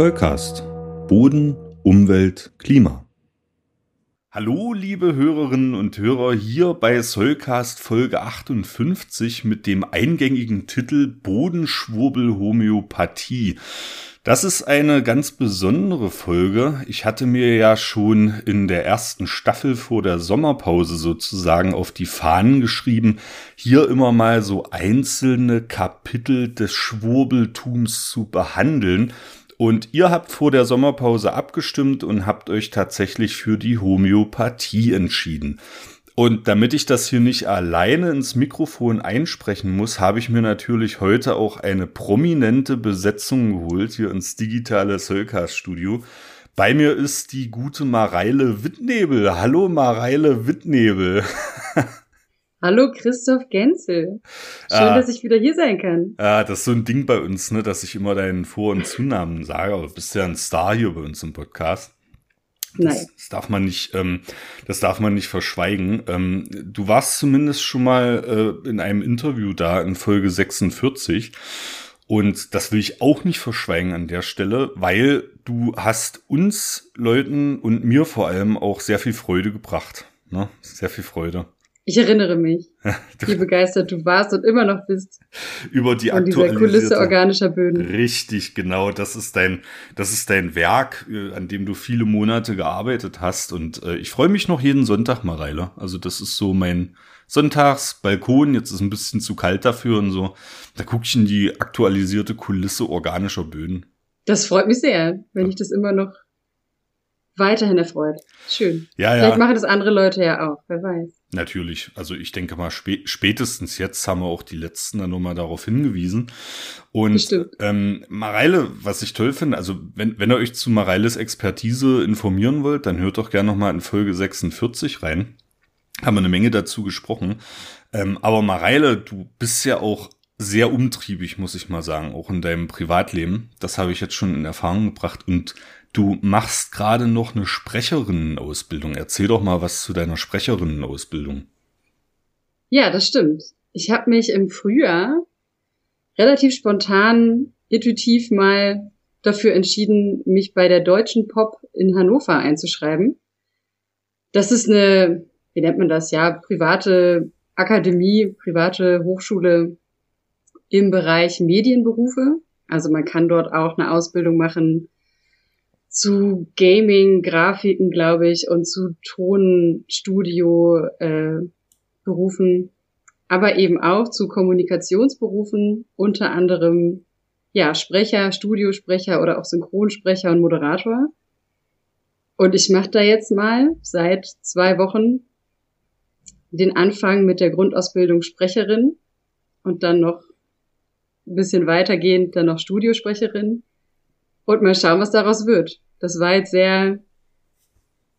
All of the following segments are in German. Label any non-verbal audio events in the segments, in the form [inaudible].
Zollcast. Boden, Umwelt, Klima. Hallo, liebe Hörerinnen und Hörer, hier bei Soulcast Folge 58 mit dem eingängigen Titel Bodenschwurbel Homöopathie. Das ist eine ganz besondere Folge. Ich hatte mir ja schon in der ersten Staffel vor der Sommerpause sozusagen auf die Fahnen geschrieben, hier immer mal so einzelne Kapitel des Schwurbeltums zu behandeln. Und ihr habt vor der Sommerpause abgestimmt und habt euch tatsächlich für die Homöopathie entschieden. Und damit ich das hier nicht alleine ins Mikrofon einsprechen muss, habe ich mir natürlich heute auch eine prominente Besetzung geholt hier ins digitale Soulcast Studio. Bei mir ist die gute Mareile Wittnebel. Hallo Mareile Wittnebel. [laughs] Hallo Christoph Genzel. Schön, ah, dass ich wieder hier sein kann. Ja, das ist so ein Ding bei uns, ne, dass ich immer deinen Vor- und Zunamen sage. Aber du bist ja ein Star hier bei uns im Podcast. Nein. Das, das, darf man nicht, ähm, das darf man nicht verschweigen. Ähm, du warst zumindest schon mal äh, in einem Interview da in Folge 46. Und das will ich auch nicht verschweigen an der Stelle, weil du hast uns Leuten und mir vor allem auch sehr viel Freude gebracht. Ne? Sehr viel Freude. Ich erinnere mich, [laughs] wie begeistert du warst und immer noch bist. Über die von dieser Kulisse organischer Böden. Richtig, genau. Das ist dein, das ist dein Werk, äh, an dem du viele Monate gearbeitet hast. Und äh, ich freue mich noch jeden Sonntag, Mareile. Also das ist so mein Sonntagsbalkon. Jetzt ist ein bisschen zu kalt dafür und so. Da gucke ich in die aktualisierte Kulisse organischer Böden. Das freut mich sehr, wenn ich das immer noch weiterhin erfreut. Schön. Ja, ja. Vielleicht machen das andere Leute ja auch, wer weiß. Natürlich, also ich denke mal, spä spätestens jetzt haben wir auch die letzten dann nochmal darauf hingewiesen. Und ähm, Mareile, was ich toll finde, also wenn, wenn ihr euch zu Mareiles Expertise informieren wollt, dann hört doch gerne nochmal in Folge 46 rein. Haben wir eine Menge dazu gesprochen. Ähm, aber Mareile, du bist ja auch sehr umtriebig, muss ich mal sagen, auch in deinem Privatleben. Das habe ich jetzt schon in Erfahrung gebracht. Und Du machst gerade noch eine Sprecherinnenausbildung. Erzähl doch mal was zu deiner Sprecherinnenausbildung. Ja, das stimmt. Ich habe mich im Frühjahr relativ spontan, intuitiv mal dafür entschieden, mich bei der Deutschen Pop in Hannover einzuschreiben. Das ist eine, wie nennt man das, ja, private Akademie, private Hochschule im Bereich Medienberufe. Also man kann dort auch eine Ausbildung machen zu Gaming, Grafiken, glaube ich, und zu Tonstudio äh, Berufen, aber eben auch zu Kommunikationsberufen, unter anderem ja Sprecher, Studiosprecher oder auch Synchronsprecher und Moderator. Und ich mache da jetzt mal seit zwei Wochen den Anfang mit der Grundausbildung Sprecherin und dann noch ein bisschen weitergehend dann noch Studiosprecherin und mal schauen, was daraus wird. Das war jetzt sehr,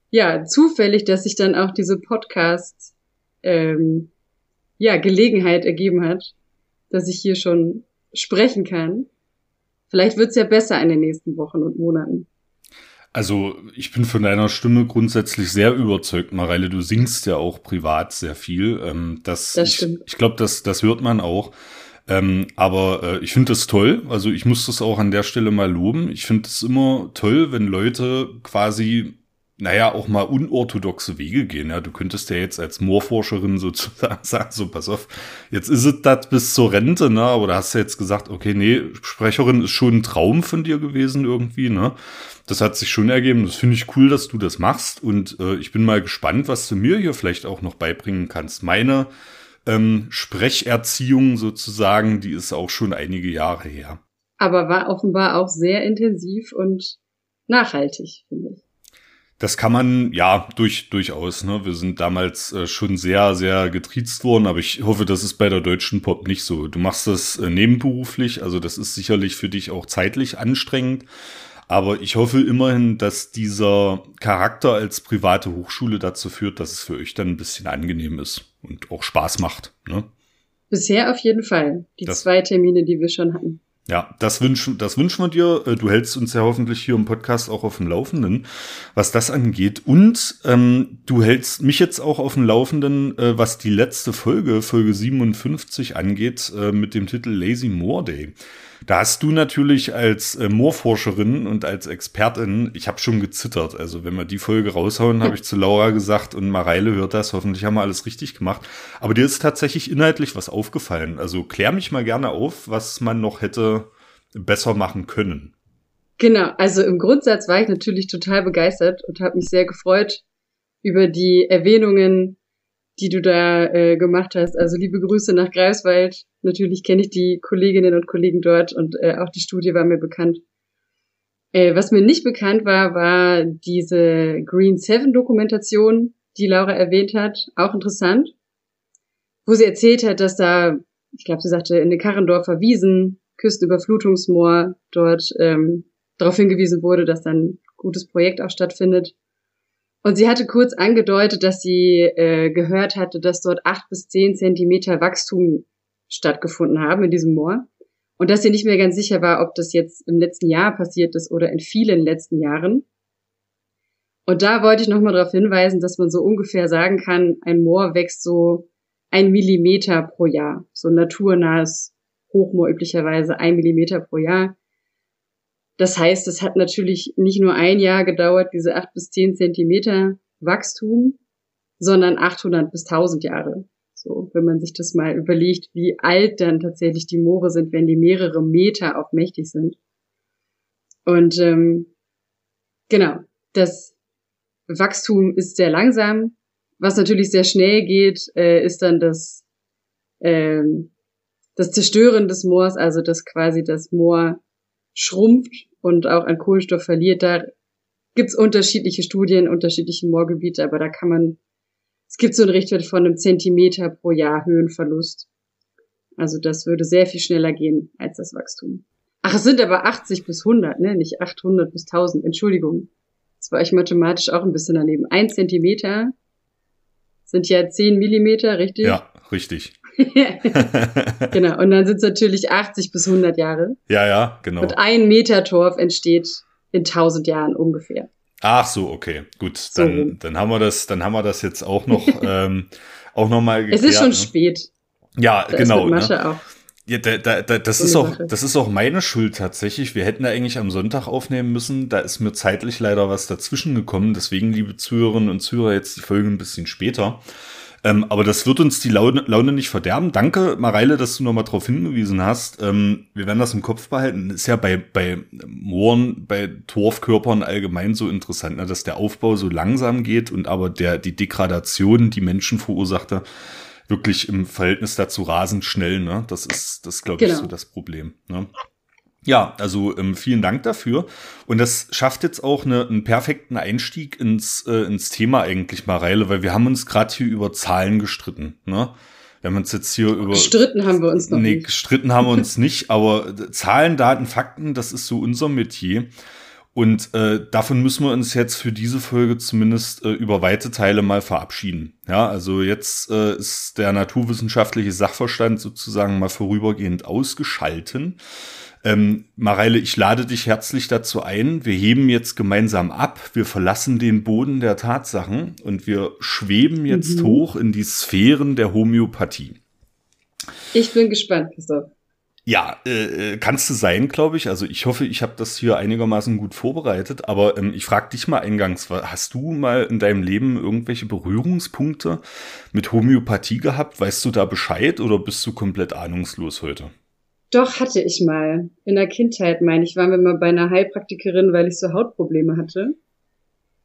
ja, zufällig, dass sich dann auch diese Podcast, ähm, ja, Gelegenheit ergeben hat, dass ich hier schon sprechen kann. Vielleicht wird's ja besser in den nächsten Wochen und Monaten. Also ich bin von deiner Stimme grundsätzlich sehr überzeugt, Mareile. Du singst ja auch privat sehr viel. Ähm, das, das stimmt. Ich, ich glaube, das, das hört man auch. Ähm, aber äh, ich finde das toll. Also ich muss das auch an der Stelle mal loben. Ich finde es immer toll, wenn Leute quasi, naja, auch mal unorthodoxe Wege gehen. Ja, du könntest ja jetzt als Moorforscherin sozusagen [laughs] sagen, so pass auf, jetzt ist es das bis zur Rente, ne? Aber da hast du jetzt gesagt, okay, nee, Sprecherin ist schon ein Traum von dir gewesen irgendwie, ne? Das hat sich schon ergeben. Das finde ich cool, dass du das machst. Und äh, ich bin mal gespannt, was du mir hier vielleicht auch noch beibringen kannst. Meine ähm, Sprecherziehung sozusagen, die ist auch schon einige Jahre her. Aber war offenbar auch sehr intensiv und nachhaltig, finde ich. Das kann man, ja, durch, durchaus. Ne? Wir sind damals äh, schon sehr, sehr getriezt worden, aber ich hoffe, das ist bei der deutschen Pop nicht so. Du machst das äh, nebenberuflich, also das ist sicherlich für dich auch zeitlich anstrengend. Aber ich hoffe immerhin, dass dieser Charakter als private Hochschule dazu führt, dass es für euch dann ein bisschen angenehm ist und auch Spaß macht. Ne? Bisher auf jeden Fall. Die das, zwei Termine, die wir schon hatten. Ja, das wünschen, das wünschen wir dir. Äh, du hältst uns ja hoffentlich hier im Podcast auch auf dem Laufenden, was das angeht. Und ähm, du hältst mich jetzt auch auf dem Laufenden, äh, was die letzte Folge, Folge 57 angeht, äh, mit dem Titel Lazy More Day. Da hast du natürlich als äh, Moorforscherin und als Expertin, ich habe schon gezittert. Also wenn wir die Folge raushauen, habe ich zu Laura gesagt und Mareile hört das. Hoffentlich haben wir alles richtig gemacht. Aber dir ist tatsächlich inhaltlich was aufgefallen. Also klär mich mal gerne auf, was man noch hätte besser machen können. Genau, also im Grundsatz war ich natürlich total begeistert und habe mich sehr gefreut über die Erwähnungen die du da äh, gemacht hast. Also liebe Grüße nach Greifswald. Natürlich kenne ich die Kolleginnen und Kollegen dort und äh, auch die Studie war mir bekannt. Äh, was mir nicht bekannt war, war diese Green Seven Dokumentation, die Laura erwähnt hat. Auch interessant. Wo sie erzählt hat, dass da, ich glaube, sie sagte, in den Karrendorfer Wiesen, Küstenüberflutungsmoor, dort ähm, darauf hingewiesen wurde, dass dann ein gutes Projekt auch stattfindet. Und sie hatte kurz angedeutet, dass sie äh, gehört hatte, dass dort acht bis zehn Zentimeter Wachstum stattgefunden haben in diesem Moor. Und dass sie nicht mehr ganz sicher war, ob das jetzt im letzten Jahr passiert ist oder in vielen letzten Jahren. Und da wollte ich nochmal darauf hinweisen, dass man so ungefähr sagen kann, ein Moor wächst so ein Millimeter pro Jahr. So naturnahes Hochmoor üblicherweise ein Millimeter pro Jahr. Das heißt, es hat natürlich nicht nur ein Jahr gedauert, diese acht bis zehn Zentimeter Wachstum, sondern 800 bis 1000 Jahre. So, wenn man sich das mal überlegt, wie alt dann tatsächlich die Moore sind, wenn die mehrere Meter auch mächtig sind. Und ähm, genau, das Wachstum ist sehr langsam. Was natürlich sehr schnell geht, äh, ist dann das, ähm, das Zerstören des Moors, also dass quasi das Moor schrumpft und auch an Kohlenstoff verliert. Da gibt's unterschiedliche Studien, unterschiedliche Moorgebiete, aber da kann man, es gibt so einen Richtwert von einem Zentimeter pro Jahr Höhenverlust. Also das würde sehr viel schneller gehen als das Wachstum. Ach, es sind aber 80 bis 100, ne? Nicht 800 bis 1000. Entschuldigung. Das war ich mathematisch auch ein bisschen daneben. Ein Zentimeter sind ja 10 Millimeter, richtig? Ja, richtig. [laughs] genau. Und dann sind es natürlich 80 bis 100 Jahre. Ja, ja, genau. Und ein Meter Torf entsteht in 1000 Jahren ungefähr. Ach so, okay, gut. Dann, so. dann haben wir das, dann haben wir das jetzt auch noch, [laughs] ähm, auch noch mal geklärt. Es ist schon ne? spät. Ja, da genau. Ne? Ja, da, da, da, das, ist auch, das ist auch meine Schuld tatsächlich. Wir hätten da eigentlich am Sonntag aufnehmen müssen. Da ist mir zeitlich leider was dazwischen gekommen. Deswegen, liebe Zuhörerinnen und Zuhörer, jetzt die Folge ein bisschen später. Ähm, aber das wird uns die Laune, Laune nicht verderben. Danke, Mareile, dass du nochmal darauf hingewiesen hast. Ähm, wir werden das im Kopf behalten. Ist ja bei, bei Mooren, bei Torfkörpern allgemein so interessant, ne, dass der Aufbau so langsam geht und aber der, die Degradation, die Menschen verursachte, wirklich im Verhältnis dazu rasend schnell. Ne? Das ist, das glaube ich, genau. so das Problem. Ne? Ja, also ähm, vielen Dank dafür. Und das schafft jetzt auch eine, einen perfekten Einstieg ins, äh, ins Thema eigentlich, Mareile, weil wir haben uns gerade hier über Zahlen gestritten. Ne? Wir haben uns jetzt hier über. Gestritten haben wir uns noch nee, nicht. gestritten haben wir uns [laughs] nicht, aber Zahlen, Daten, Fakten, das ist so unser Metier. Und äh, davon müssen wir uns jetzt für diese Folge zumindest äh, über weite Teile mal verabschieden. Ja, also jetzt äh, ist der naturwissenschaftliche Sachverstand sozusagen mal vorübergehend ausgeschalten. Ähm, Mareile, ich lade dich herzlich dazu ein. Wir heben jetzt gemeinsam ab. Wir verlassen den Boden der Tatsachen und wir schweben jetzt mhm. hoch in die Sphären der Homöopathie. Ich bin gespannt, Christoph. Ja, äh, äh kannst du sein, glaube ich. Also ich hoffe, ich habe das hier einigermaßen gut vorbereitet. Aber ähm, ich frage dich mal eingangs, hast du mal in deinem Leben irgendwelche Berührungspunkte mit Homöopathie gehabt? Weißt du da Bescheid oder bist du komplett ahnungslos heute? Doch, hatte ich mal. In der Kindheit, meine ich, waren wir mal bei einer Heilpraktikerin, weil ich so Hautprobleme hatte.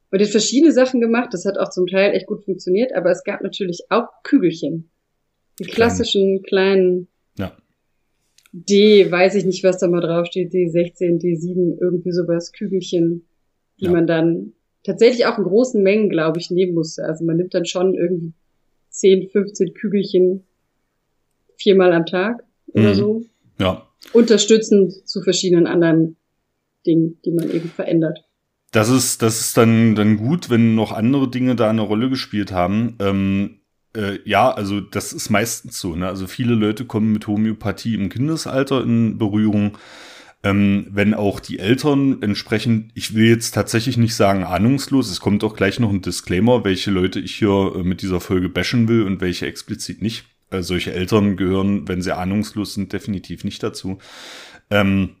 Und hat verschiedene Sachen gemacht. Das hat auch zum Teil echt gut funktioniert, aber es gab natürlich auch Kügelchen. Die klassischen kleinen ja. D, weiß ich nicht, was da mal draufsteht, D16, D7, irgendwie sowas, Kügelchen, die ja. man dann tatsächlich auch in großen Mengen, glaube ich, nehmen musste. Also man nimmt dann schon irgendwie 10, 15 Kügelchen viermal am Tag oder mhm. so. Ja. Unterstützend zu verschiedenen anderen Dingen, die man eben verändert. Das ist, das ist dann, dann gut, wenn noch andere Dinge da eine Rolle gespielt haben. Ähm, äh, ja, also das ist meistens so. Ne? Also viele Leute kommen mit Homöopathie im Kindesalter in Berührung. Ähm, wenn auch die Eltern entsprechend, ich will jetzt tatsächlich nicht sagen ahnungslos, es kommt auch gleich noch ein Disclaimer, welche Leute ich hier äh, mit dieser Folge bashen will und welche explizit nicht. Äh, solche Eltern gehören, wenn sie ahnungslos sind, definitiv nicht dazu. Ähm,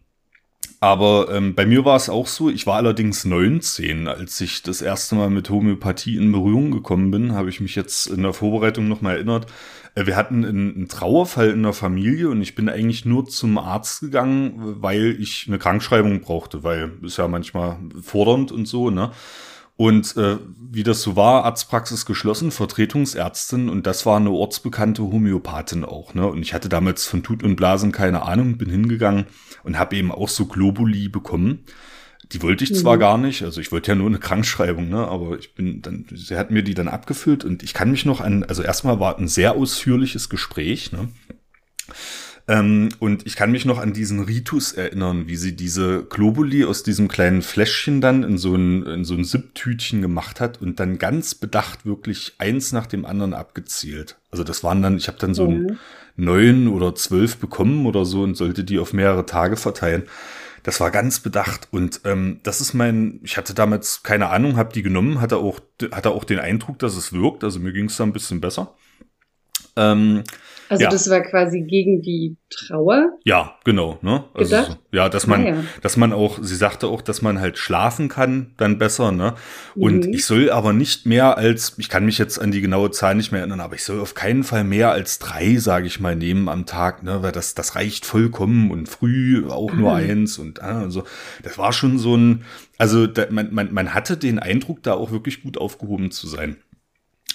aber ähm, bei mir war es auch so, ich war allerdings 19, als ich das erste Mal mit Homöopathie in Berührung gekommen bin, habe ich mich jetzt in der Vorbereitung nochmal erinnert. Äh, wir hatten einen, einen Trauerfall in der Familie und ich bin eigentlich nur zum Arzt gegangen, weil ich eine Krankschreibung brauchte, weil ist ja manchmal fordernd und so, ne? Und äh, wie das so war, Arztpraxis geschlossen, Vertretungsärztin und das war eine ortsbekannte Homöopathin auch. Ne? Und ich hatte damals von Tut und Blasen keine Ahnung, bin hingegangen und habe eben auch so Globuli bekommen. Die wollte ich zwar mhm. gar nicht, also ich wollte ja nur eine Krankschreibung, ne? aber ich bin dann, sie hat mir die dann abgefüllt und ich kann mich noch an, also erstmal war ein sehr ausführliches Gespräch, ne? Ähm, und ich kann mich noch an diesen Ritus erinnern, wie sie diese Globuli aus diesem kleinen Fläschchen dann in so ein, in so ein Sipptütchen gemacht hat und dann ganz bedacht wirklich eins nach dem anderen abgezielt. Also das waren dann, ich habe dann so ein neun oder zwölf bekommen oder so und sollte die auf mehrere Tage verteilen. Das war ganz bedacht und ähm, das ist mein, ich hatte damals keine Ahnung, habe die genommen, hatte auch, hatte auch den Eindruck, dass es wirkt, also mir ging es da ein bisschen besser. Ähm, also ja. das war quasi gegen die Trauer. Ja, genau. Ne? Also, gedacht? Ja, dass man, ah, ja. dass man auch, sie sagte auch, dass man halt schlafen kann, dann besser. Ne? Und mhm. ich soll aber nicht mehr als, ich kann mich jetzt an die genaue Zahl nicht mehr erinnern, aber ich soll auf keinen Fall mehr als drei, sage ich mal, nehmen am Tag, ne? weil das, das reicht vollkommen und früh auch nur mhm. eins und ah, also das war schon so ein, also da, man, man, man hatte den Eindruck, da auch wirklich gut aufgehoben zu sein.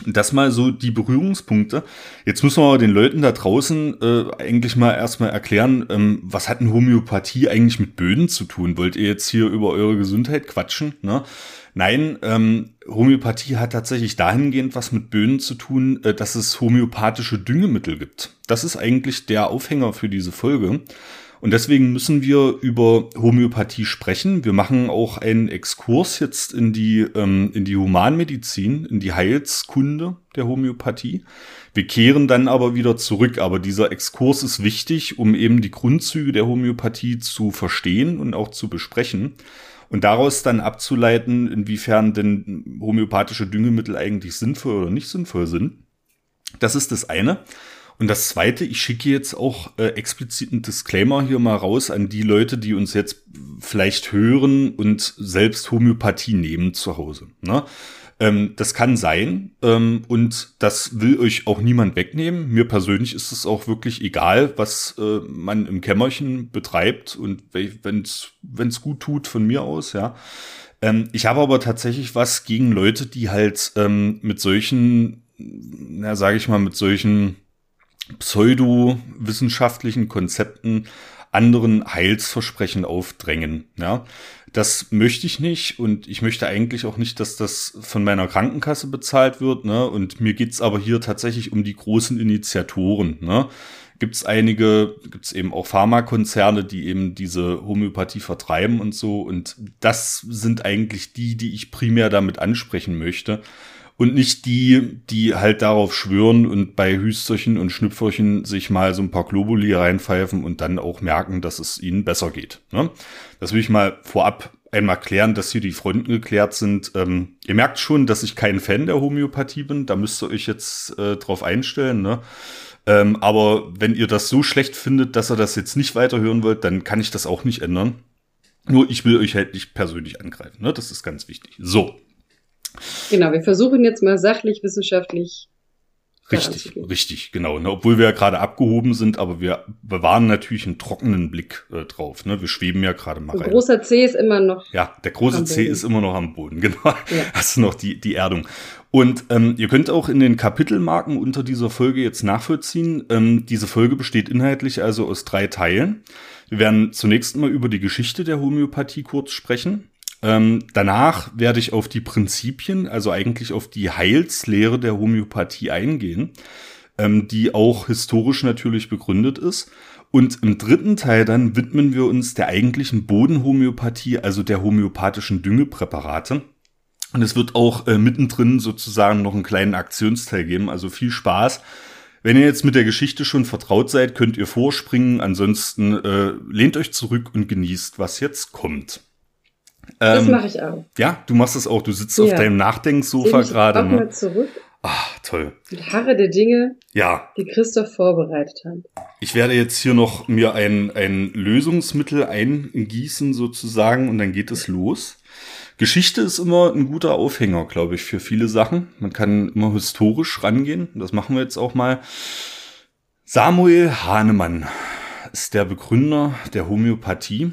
Das mal so die Berührungspunkte. Jetzt müssen wir den Leuten da draußen äh, eigentlich mal erstmal erklären, ähm, was hat denn Homöopathie eigentlich mit Böden zu tun? Wollt ihr jetzt hier über eure Gesundheit quatschen? Ne? Nein, ähm, Homöopathie hat tatsächlich dahingehend was mit Böden zu tun, äh, dass es homöopathische Düngemittel gibt. Das ist eigentlich der Aufhänger für diese Folge. Und deswegen müssen wir über Homöopathie sprechen. Wir machen auch einen Exkurs jetzt in die, ähm, in die Humanmedizin, in die Heilskunde der Homöopathie. Wir kehren dann aber wieder zurück. Aber dieser Exkurs ist wichtig, um eben die Grundzüge der Homöopathie zu verstehen und auch zu besprechen. Und daraus dann abzuleiten, inwiefern denn homöopathische Düngemittel eigentlich sinnvoll oder nicht sinnvoll sind. Das ist das eine. Und das Zweite, ich schicke jetzt auch äh, explizit einen Disclaimer hier mal raus an die Leute, die uns jetzt vielleicht hören und selbst Homöopathie nehmen zu Hause. Ne? Ähm, das kann sein ähm, und das will euch auch niemand wegnehmen. Mir persönlich ist es auch wirklich egal, was äh, man im Kämmerchen betreibt und wenn es gut tut von mir aus, ja. Ähm, ich habe aber tatsächlich was gegen Leute, die halt ähm, mit solchen, na sage ich mal, mit solchen pseudowissenschaftlichen Konzepten anderen Heilsversprechen aufdrängen. Ja, das möchte ich nicht und ich möchte eigentlich auch nicht, dass das von meiner Krankenkasse bezahlt wird. Ne? Und mir geht's aber hier tatsächlich um die großen Initiatoren. Ne? Gibt es einige, gibt es eben auch Pharmakonzerne, die eben diese Homöopathie vertreiben und so. Und das sind eigentlich die, die ich primär damit ansprechen möchte und nicht die, die halt darauf schwören und bei Hüsterchen und Schnüpferchen sich mal so ein paar Globuli reinpfeifen und dann auch merken, dass es ihnen besser geht. Ne? Das will ich mal vorab einmal klären, dass hier die Fronten geklärt sind. Ähm, ihr merkt schon, dass ich kein Fan der Homöopathie bin. Da müsst ihr euch jetzt äh, drauf einstellen. Ne? Ähm, aber wenn ihr das so schlecht findet, dass ihr das jetzt nicht weiterhören wollt, dann kann ich das auch nicht ändern. Nur ich will euch halt nicht persönlich angreifen. Ne? Das ist ganz wichtig. So, Genau, wir versuchen jetzt mal sachlich, wissenschaftlich. Richtig, richtig, genau. Ne, obwohl wir ja gerade abgehoben sind, aber wir bewahren natürlich einen trockenen Blick äh, drauf. Ne? Wir schweben ja gerade mal rein. Der große C ist immer noch. Ja, der große C ist immer noch am Boden, [laughs] genau. Ja. Hast du noch die, die Erdung. Und ähm, ihr könnt auch in den Kapitelmarken unter dieser Folge jetzt nachvollziehen. Ähm, diese Folge besteht inhaltlich also aus drei Teilen. Wir werden zunächst mal über die Geschichte der Homöopathie kurz sprechen. Ähm, danach werde ich auf die Prinzipien, also eigentlich auf die Heilslehre der Homöopathie eingehen, ähm, die auch historisch natürlich begründet ist. Und im dritten Teil dann widmen wir uns der eigentlichen Bodenhomöopathie, also der homöopathischen Düngepräparate. Und es wird auch äh, mittendrin sozusagen noch einen kleinen Aktionsteil geben, also viel Spaß. Wenn ihr jetzt mit der Geschichte schon vertraut seid, könnt ihr vorspringen. Ansonsten äh, lehnt euch zurück und genießt, was jetzt kommt. Das ähm, mache ich auch. Ja, du machst es auch. Du sitzt ja. auf deinem Nachdenksofa gerade. Ne? Mal zurück Ah, toll. Die Harre der Dinge, ja. die Christoph vorbereitet hat. Ich werde jetzt hier noch mir ein, ein Lösungsmittel eingießen sozusagen und dann geht es los. Geschichte ist immer ein guter Aufhänger, glaube ich, für viele Sachen. Man kann immer historisch rangehen. Das machen wir jetzt auch mal. Samuel Hahnemann ist der Begründer der Homöopathie.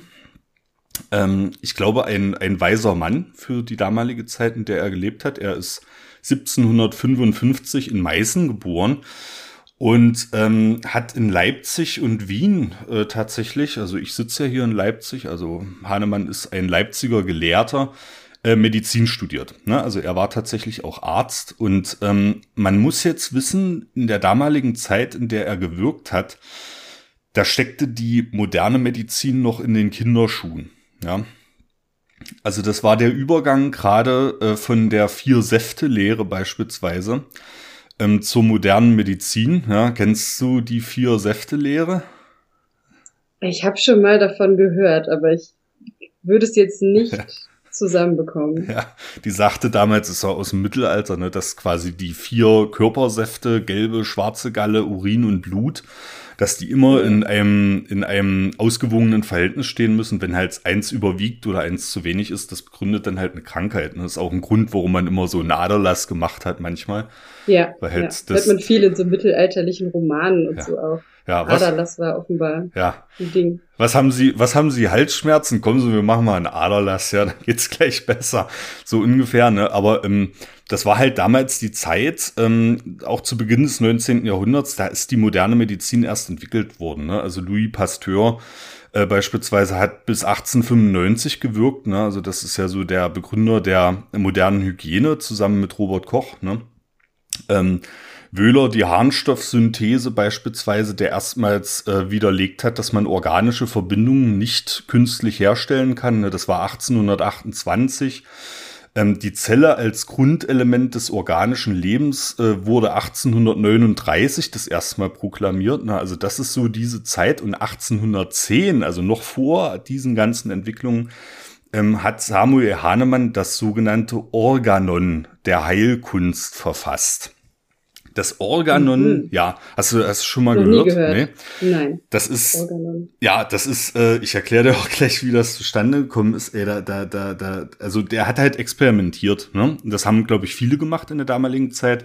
Ähm, ich glaube, ein, ein weiser Mann für die damalige Zeit, in der er gelebt hat. Er ist 1755 in Meißen geboren und ähm, hat in Leipzig und Wien äh, tatsächlich, also ich sitze ja hier in Leipzig, also Hahnemann ist ein Leipziger Gelehrter, äh, Medizin studiert. Ne? Also er war tatsächlich auch Arzt und ähm, man muss jetzt wissen, in der damaligen Zeit, in der er gewirkt hat, da steckte die moderne Medizin noch in den Kinderschuhen. Ja, also das war der Übergang gerade äh, von der Vier-Säfte-Lehre beispielsweise ähm, zur modernen Medizin. Ja, kennst du die Vier-Säfte-Lehre? Ich habe schon mal davon gehört, aber ich würde es jetzt nicht [laughs] ja. zusammenbekommen. Ja, die sagte damals, es war aus dem Mittelalter, ne, dass quasi die vier Körpersäfte, gelbe, schwarze Galle, Urin und Blut, dass die immer in einem, in einem ausgewogenen Verhältnis stehen müssen. Wenn halt eins überwiegt oder eins zu wenig ist, das begründet dann halt eine Krankheit. Das ist auch ein Grund, warum man immer so Naderlass gemacht hat manchmal. Ja, Weil halt ja. das hört man viel in so mittelalterlichen Romanen und ja. so auch. Ja, was? Aderlass war offenbar ja. ein Ding. Was haben Sie, was haben Sie, Halsschmerzen? Kommen Sie, wir machen mal einen Aderlass, ja, [laughs] dann geht's gleich besser. So ungefähr, ne? Aber ähm, das war halt damals die Zeit, ähm, auch zu Beginn des 19. Jahrhunderts, da ist die moderne Medizin erst entwickelt worden. Ne? Also Louis Pasteur äh, beispielsweise hat bis 1895 gewirkt. Ne? Also das ist ja so der Begründer der modernen Hygiene zusammen mit Robert Koch. Ne? Ähm, Wöhler die Harnstoffsynthese beispielsweise, der erstmals äh, widerlegt hat, dass man organische Verbindungen nicht künstlich herstellen kann. Ne, das war 1828. Ähm, die Zelle als Grundelement des organischen Lebens äh, wurde 1839 das erste Mal proklamiert. Ne, also das ist so diese Zeit. Und 1810, also noch vor diesen ganzen Entwicklungen, ähm, hat Samuel Hahnemann das sogenannte Organon der Heilkunst verfasst. Das Organon, mhm. ja, hast du das schon mal Noch gehört? gehört? Nee. Nein. Das ist, Organon. ja, das ist, äh, ich erkläre dir auch [laughs] gleich, wie das zustande gekommen ist. Ey, da, da, da, da, also der hat halt experimentiert, ne? Das haben, glaube ich, viele gemacht in der damaligen Zeit.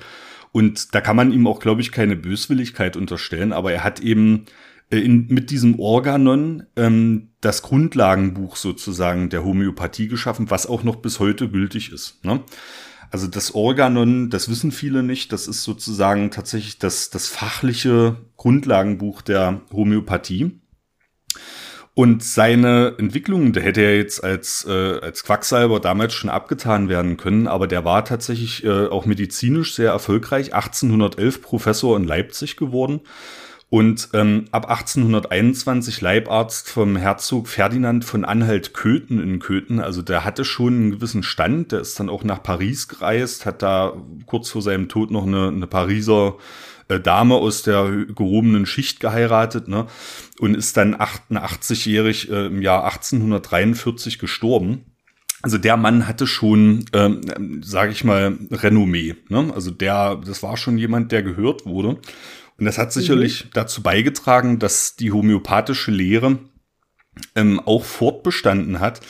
Und da kann man ihm auch, glaube ich, keine Böswilligkeit unterstellen, aber er hat eben äh, in, mit diesem Organon ähm, das Grundlagenbuch sozusagen der Homöopathie geschaffen, was auch noch bis heute gültig ist. Ne? Also das Organon, das wissen viele nicht, das ist sozusagen tatsächlich das, das fachliche Grundlagenbuch der Homöopathie. Und seine Entwicklungen, der hätte ja jetzt als, äh, als Quacksalber damals schon abgetan werden können, aber der war tatsächlich äh, auch medizinisch sehr erfolgreich, 1811 Professor in Leipzig geworden und ähm, ab 1821 Leibarzt vom Herzog Ferdinand von Anhalt-Köthen in Köthen. Also der hatte schon einen gewissen Stand. Der ist dann auch nach Paris gereist, hat da kurz vor seinem Tod noch eine, eine Pariser äh, Dame aus der gehobenen Schicht geheiratet ne? und ist dann 88-jährig äh, im Jahr 1843 gestorben. Also der Mann hatte schon, ähm, sage ich mal, Renommee. Ne? Also der, das war schon jemand, der gehört wurde. Und das hat sicherlich mhm. dazu beigetragen, dass die homöopathische Lehre ähm, auch fortbestanden hat.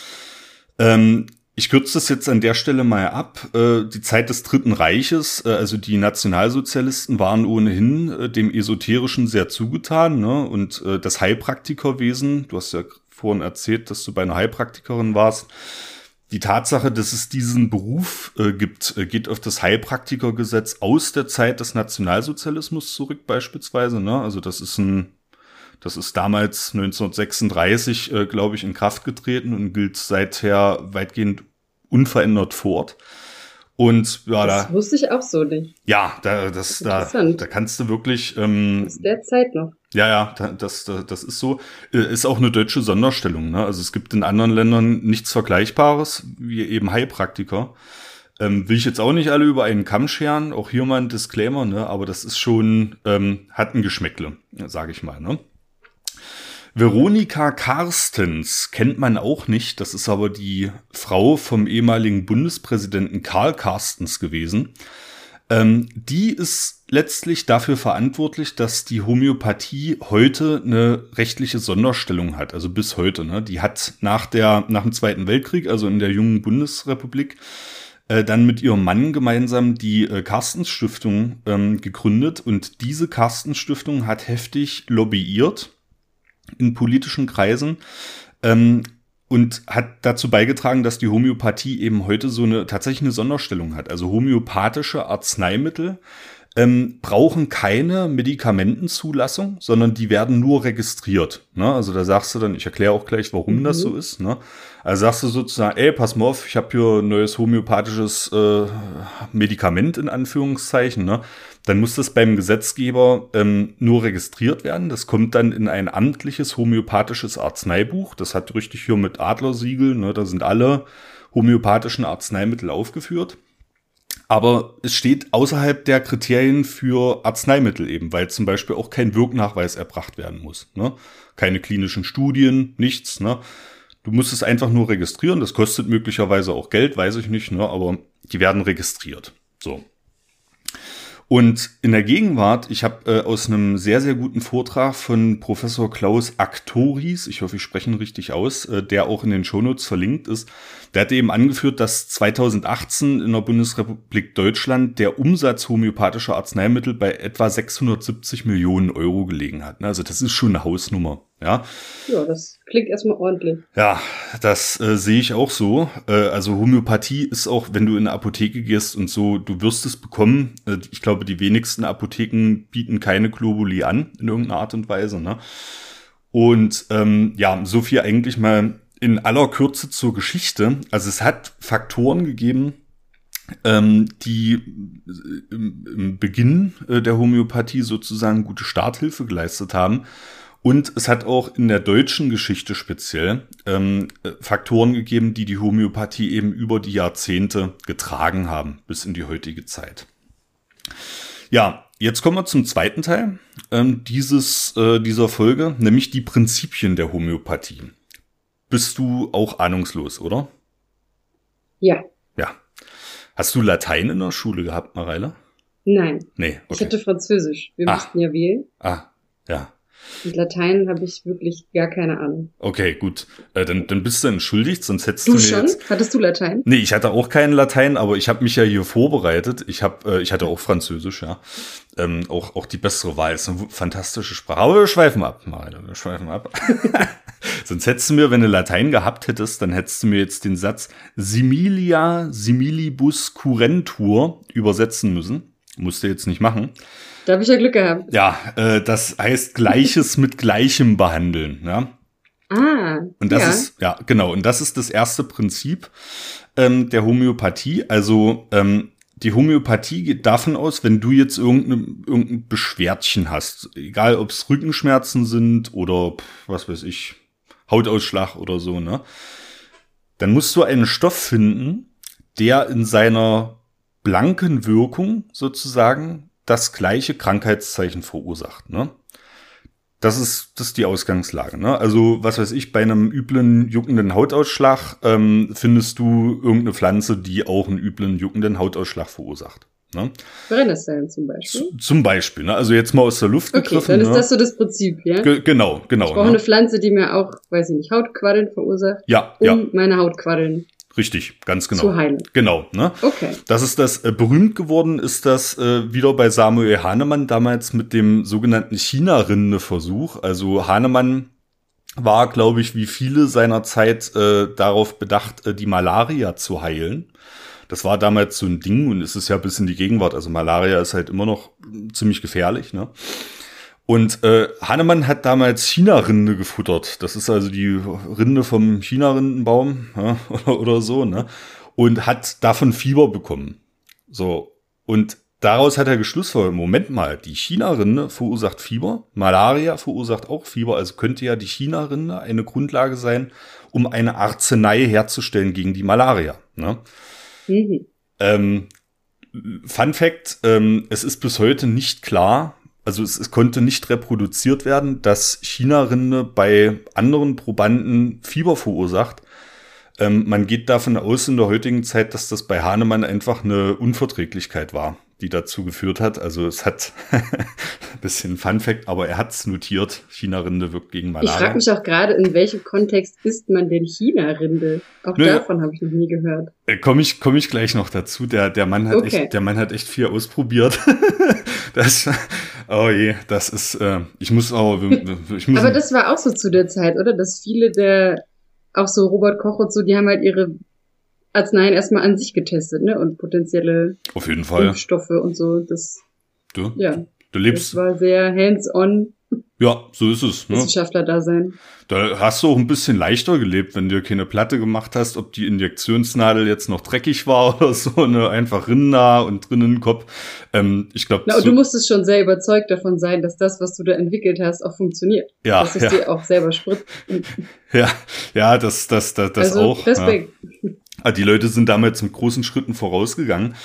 Ähm, ich kürze das jetzt an der Stelle mal ab. Äh, die Zeit des Dritten Reiches, äh, also die Nationalsozialisten waren ohnehin äh, dem Esoterischen sehr zugetan. Ne? Und das Heilpraktikerwesen, du hast ja vorhin erzählt, dass du bei einer Heilpraktikerin warst, die Tatsache, dass es diesen Beruf äh, gibt, äh, geht auf das Heilpraktikergesetz aus der Zeit des Nationalsozialismus zurück beispielsweise. Ne? Also das ist ein, das ist damals 1936, äh, glaube ich, in Kraft getreten und gilt seither weitgehend unverändert fort. Und ja, das da wusste ich auch so nicht. Ja, da, das, da, da kannst du wirklich. Ähm, Aus der Zeit noch. Ja, ja, das, das, das ist so. Äh, ist auch eine deutsche Sonderstellung. Ne? Also es gibt in anderen Ländern nichts Vergleichbares, wie eben Heilpraktiker. Ähm, will ich jetzt auch nicht alle über einen Kamm scheren, auch hier mal ein Disclaimer, ne? aber das ist schon, ähm, hat ein Geschmäckle, sage ich mal. Ne? Veronika Carstens kennt man auch nicht. Das ist aber die Frau vom ehemaligen Bundespräsidenten Karl Carstens gewesen. Ähm, die ist letztlich dafür verantwortlich, dass die Homöopathie heute eine rechtliche Sonderstellung hat, also bis heute. Ne? Die hat nach, der, nach dem Zweiten Weltkrieg, also in der jungen Bundesrepublik, äh, dann mit ihrem Mann gemeinsam die äh, Carstens Stiftung ähm, gegründet und diese Carstens Stiftung hat heftig lobbyiert in politischen Kreisen ähm, und hat dazu beigetragen, dass die Homöopathie eben heute so eine tatsächlich eine Sonderstellung hat. Also homöopathische Arzneimittel ähm, brauchen keine Medikamentenzulassung, sondern die werden nur registriert. Ne? Also da sagst du dann, ich erkläre auch gleich, warum mhm. das so ist. Ne? Also sagst du sozusagen, ey, pass mal auf, ich habe hier ein neues homöopathisches äh, Medikament in Anführungszeichen. Ne? Dann muss das beim Gesetzgeber ähm, nur registriert werden. Das kommt dann in ein amtliches homöopathisches Arzneibuch. Das hat richtig hier mit Adlersiegel. Ne? Da sind alle homöopathischen Arzneimittel aufgeführt. Aber es steht außerhalb der Kriterien für Arzneimittel eben, weil zum Beispiel auch kein Wirknachweis erbracht werden muss. Ne? Keine klinischen Studien, nichts. Ne? Du musst es einfach nur registrieren. Das kostet möglicherweise auch Geld, weiß ich nicht, ne? aber die werden registriert. So. Und in der Gegenwart, ich habe äh, aus einem sehr, sehr guten Vortrag von Professor Klaus Aktoris, ich hoffe, ich spreche ihn richtig aus, äh, der auch in den Shownotes verlinkt ist, der hat eben angeführt, dass 2018 in der Bundesrepublik Deutschland der Umsatz homöopathischer Arzneimittel bei etwa 670 Millionen Euro gelegen hat. Also das ist schon eine Hausnummer. Ja, ja das klingt erstmal ordentlich. Ja, das äh, sehe ich auch so. Äh, also Homöopathie ist auch, wenn du in eine Apotheke gehst und so, du wirst es bekommen. Äh, ich glaube, die wenigsten Apotheken bieten keine Globuli an in irgendeiner Art und Weise. Ne? Und ähm, ja, so viel eigentlich mal in aller Kürze zur Geschichte. Also es hat Faktoren gegeben, ähm, die im, im Beginn äh, der Homöopathie sozusagen gute Starthilfe geleistet haben. Und es hat auch in der deutschen Geschichte speziell ähm, äh, Faktoren gegeben, die die Homöopathie eben über die Jahrzehnte getragen haben, bis in die heutige Zeit. Ja, jetzt kommen wir zum zweiten Teil ähm, dieses, äh, dieser Folge, nämlich die Prinzipien der Homöopathie bist du auch ahnungslos, oder? Ja. Ja. Hast du Latein in der Schule gehabt, Mareile? Nein. Nee. Okay. Ich hatte Französisch. Wir ah. mussten ja wählen. Ah, ja. Mit Latein habe ich wirklich gar keine Ahnung. Okay, gut. Äh, dann, dann bist du entschuldigt, sonst hättest du, du mir schon? Jetzt... Hattest du Latein? Nee, ich hatte auch keinen Latein, aber ich habe mich ja hier vorbereitet. Ich habe, äh, ich hatte auch Französisch, ja. Ähm, auch, auch die bessere Wahl. Ist eine fantastische Sprache. Aber wir schweifen ab, mal. Wir schweifen ab. [laughs] sonst hättest du mir, wenn du Latein gehabt hättest, dann hättest du mir jetzt den Satz Similia similibus curentur übersetzen müssen. Musst du jetzt nicht machen. Da habe ich ja Glück gehabt. Ja, äh, das heißt Gleiches mit Gleichem behandeln. Ja. Ah. Und das ja. ist, ja, genau. Und das ist das erste Prinzip ähm, der Homöopathie. Also ähm, die Homöopathie geht davon aus, wenn du jetzt irgendeine, irgendein Beschwerdchen hast, egal ob es Rückenschmerzen sind oder was weiß ich, Hautausschlag oder so, ne? Dann musst du einen Stoff finden, der in seiner blanken Wirkung sozusagen das gleiche Krankheitszeichen verursacht. Ne? Das ist, das ist die Ausgangslage. Ne? Also, was weiß ich, bei einem üblen, juckenden Hautausschlag ähm, findest du irgendeine Pflanze, die auch einen üblen, juckenden Hautausschlag verursacht. Ne? Brennnesseln zum Beispiel. Z zum Beispiel, ne? Also jetzt mal aus der Luft okay, gegriffen. Dann ist ne? das so das Prinzip, ja? Ge genau, genau. Ich brauche ne? eine Pflanze, die mir auch, weiß ich nicht, Hautquaddeln verursacht. Ja, um ja. meine Hautquaddeln Richtig, ganz genau. Zu heilen. Genau, ne? Okay. Das ist das, äh, berühmt geworden ist das äh, wieder bei Samuel Hahnemann damals mit dem sogenannten China-Rinde-Versuch. Also Hahnemann war, glaube ich, wie viele seiner Zeit äh, darauf bedacht, äh, die Malaria zu heilen. Das war damals so ein Ding und es ist ja bis in die Gegenwart. Also Malaria ist halt immer noch ziemlich gefährlich, ne? Und äh, Hannemann hat damals China-Rinde gefuttert. Das ist also die Rinde vom China-Rindenbaum ja, [laughs] oder, oder so, ne? Und hat davon Fieber bekommen. So. Und daraus hat er geschlussfolgert, Moment mal, die China-Rinde verursacht Fieber, Malaria verursacht auch Fieber, also könnte ja die China-Rinde eine Grundlage sein, um eine Arznei herzustellen gegen die Malaria. Ne? Mhm. Ähm, Fun Fact, ähm, es ist bis heute nicht klar, also es, es konnte nicht reproduziert werden, dass China-Rinde bei anderen Probanden Fieber verursacht. Ähm, man geht davon aus in der heutigen Zeit, dass das bei Hahnemann einfach eine Unverträglichkeit war, die dazu geführt hat. Also es hat ein [laughs] bisschen Fun Fact, aber er hat es notiert. China-Rinde wirkt gegen Malaria. Ich frage mich auch gerade, in welchem Kontext isst man denn China-Rinde? Auch Nö, davon habe ich noch nie gehört. Äh, Komme ich, komm ich gleich noch dazu. Der, der, Mann hat okay. echt, der Mann hat echt viel ausprobiert. [laughs] das, oh je, das ist, äh, ich muss auch, ich muss. aber das war auch so zu der Zeit, oder? Dass viele der, auch so Robert Koch und so, die haben halt ihre Arzneien erstmal an sich getestet, ne? Und potenzielle Auf jeden Fall. Impfstoffe und so. Das, du, ja, du lebst. Das war sehr hands-on. Ja, so ist es. Ne? Wissenschaftler da sein. Da hast du auch ein bisschen leichter gelebt, wenn du keine Platte gemacht hast, ob die Injektionsnadel jetzt noch dreckig war [laughs] oder so, ne, einfach rinnah und drinnen Kopf. Ähm, ich glaube. Na, so du musstest schon sehr überzeugt davon sein, dass das, was du da entwickelt hast, auch funktioniert. Ja. Dass es ja. dir auch selber spritzt. [laughs] Ja, ja, das, das, das, das also, auch. Respekt. Ja. Ah, die Leute sind damals mit großen Schritten vorausgegangen.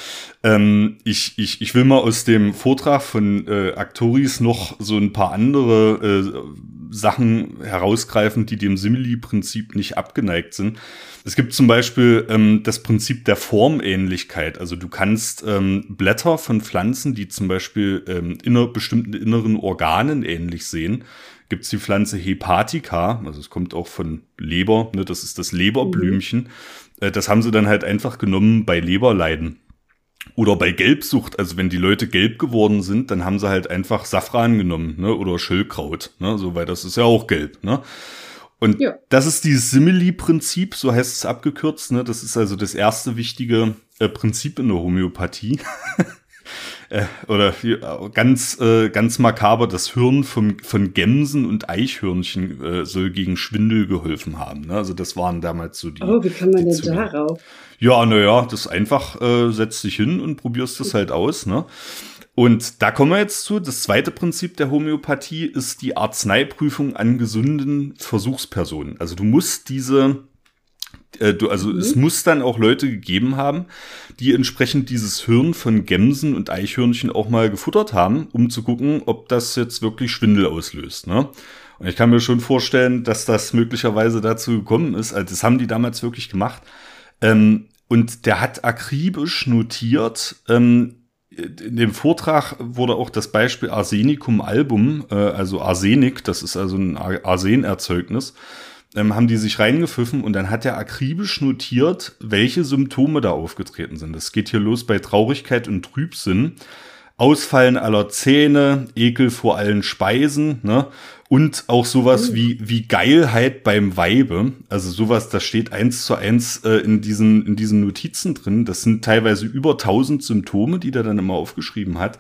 Ähm, ich, ich, ich will mal aus dem Vortrag von äh, Actoris noch so ein paar andere äh, Sachen herausgreifen, die dem Simili-Prinzip nicht abgeneigt sind. Es gibt zum Beispiel ähm, das Prinzip der Formähnlichkeit. Also du kannst ähm, Blätter von Pflanzen, die zum Beispiel ähm, inner, bestimmten inneren Organen ähnlich sehen, gibt es die Pflanze Hepatica, also es kommt auch von Leber, ne, das ist das Leberblümchen. Äh, das haben sie dann halt einfach genommen bei Leberleiden. Oder bei Gelbsucht, also wenn die Leute gelb geworden sind, dann haben sie halt einfach Safran genommen, ne? Oder Schillkraut, ne? So, weil das ist ja auch gelb, ne? Und ja. das ist dieses Simili-Prinzip, so heißt es abgekürzt, ne? Das ist also das erste wichtige äh, Prinzip in der Homöopathie. [laughs] äh, oder ganz, äh, ganz makaber, das Hirn von, von Gämsen und Eichhörnchen äh, soll gegen Schwindel geholfen haben. Ne? Also das waren damals so die. Oh, wie kann man denn darauf? Ja, naja, das einfach äh, setzt dich hin und probierst das halt aus. Ne? Und da kommen wir jetzt zu. Das zweite Prinzip der Homöopathie ist die Arzneiprüfung an gesunden Versuchspersonen. Also du musst diese äh, du, also mhm. es muss dann auch Leute gegeben haben, die entsprechend dieses Hirn von Gämsen und Eichhörnchen auch mal gefuttert haben, um zu gucken, ob das jetzt wirklich Schwindel auslöst. Ne? Und ich kann mir schon vorstellen, dass das möglicherweise dazu gekommen ist. Also das haben die damals wirklich gemacht. Ähm, und der hat akribisch notiert, ähm, in dem Vortrag wurde auch das Beispiel Arsenicum album, äh, also Arsenik, das ist also ein Arsenerzeugnis, ähm, haben die sich reingepfiffen und dann hat er akribisch notiert, welche Symptome da aufgetreten sind. Das geht hier los bei Traurigkeit und Trübsinn, Ausfallen aller Zähne, Ekel vor allen Speisen, ne? Und auch sowas oh. wie, wie Geilheit beim Weibe. Also sowas, das steht eins zu eins äh, in, diesen, in diesen Notizen drin. Das sind teilweise über tausend Symptome, die der dann immer aufgeschrieben hat.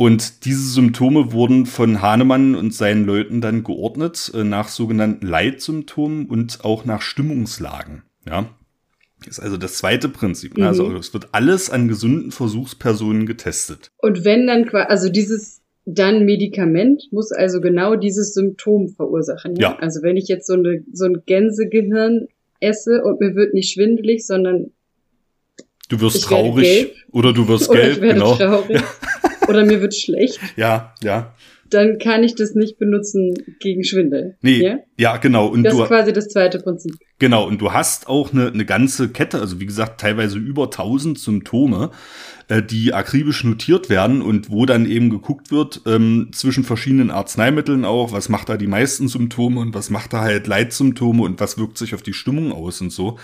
Und diese Symptome wurden von Hahnemann und seinen Leuten dann geordnet äh, nach sogenannten Leitsymptomen und auch nach Stimmungslagen. Ja, das ist also das zweite Prinzip. Mhm. Also es wird alles an gesunden Versuchspersonen getestet. Und wenn dann quasi, also dieses dann Medikament muss also genau dieses Symptom verursachen. Ja. ja. Also wenn ich jetzt so, eine, so ein Gänsegehirn esse und mir wird nicht schwindelig, sondern du wirst traurig oder du wirst [laughs] gelb, ich werde genau. Traurig. Ja [laughs] oder mir wird schlecht. Ja, ja. Dann kann ich das nicht benutzen gegen Schwindel. Nee, ja, ja genau. Und das ist quasi das zweite Prinzip. Genau, und du hast auch eine, eine ganze Kette, also wie gesagt, teilweise über 1000 Symptome, äh, die akribisch notiert werden und wo dann eben geguckt wird ähm, zwischen verschiedenen Arzneimitteln auch, was macht da die meisten Symptome und was macht da halt Leitsymptome und was wirkt sich auf die Stimmung aus und so.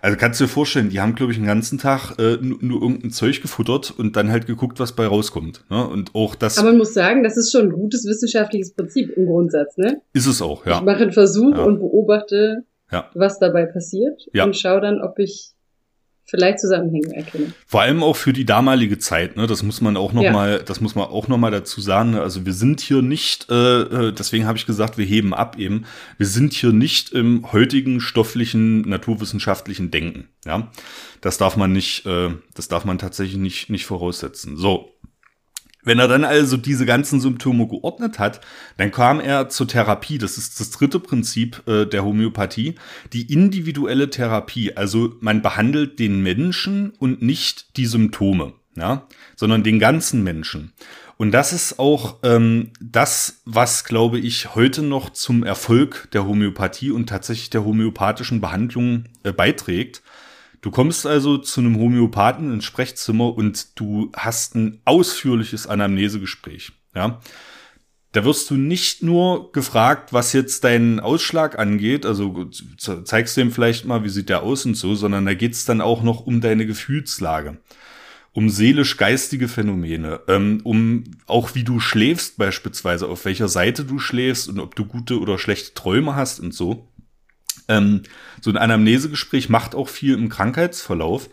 Also kannst du dir vorstellen, die haben, glaube ich, den ganzen Tag äh, nur, nur, irgendein Zeug gefuttert und dann halt geguckt, was bei rauskommt. Ne? Und auch das. Aber man muss sagen, das ist schon ein gutes wissenschaftliches Prinzip im Grundsatz, ne? Ist es auch, ja. Ich mache einen Versuch ja. und beobachte, ja. was dabei passiert ja. und schaue dann, ob ich vielleicht Zusammenhänge erkennen. Vor allem auch für die damalige Zeit, ne? Das muss man auch noch ja. mal, das muss man auch noch mal dazu sagen. Ne? Also wir sind hier nicht, äh, äh, deswegen habe ich gesagt, wir heben ab eben. Wir sind hier nicht im heutigen stofflichen naturwissenschaftlichen Denken. Ja, das darf man nicht, äh, das darf man tatsächlich nicht nicht voraussetzen. So, wenn er dann also diese ganzen Symptome geordnet hat, dann kam er zur Therapie. Das ist das dritte Prinzip äh, der Homöopathie. Die individuelle Therapie. Also man behandelt den Menschen und nicht die Symptome, ja, sondern den ganzen Menschen. Und das ist auch ähm, das, was, glaube ich, heute noch zum Erfolg der Homöopathie und tatsächlich der homöopathischen Behandlung äh, beiträgt Du kommst also zu einem Homöopathen ins Sprechzimmer und du hast ein ausführliches Anamnesegespräch. Ja, da wirst du nicht nur gefragt, was jetzt deinen Ausschlag angeht, also zeigst du ihm vielleicht mal, wie sieht der aus und so, sondern da geht's dann auch noch um deine Gefühlslage, um seelisch-geistige Phänomene, ähm, um auch wie du schläfst beispielsweise, auf welcher Seite du schläfst und ob du gute oder schlechte Träume hast und so. Ähm, so ein Anamnesegespräch macht auch viel im Krankheitsverlauf.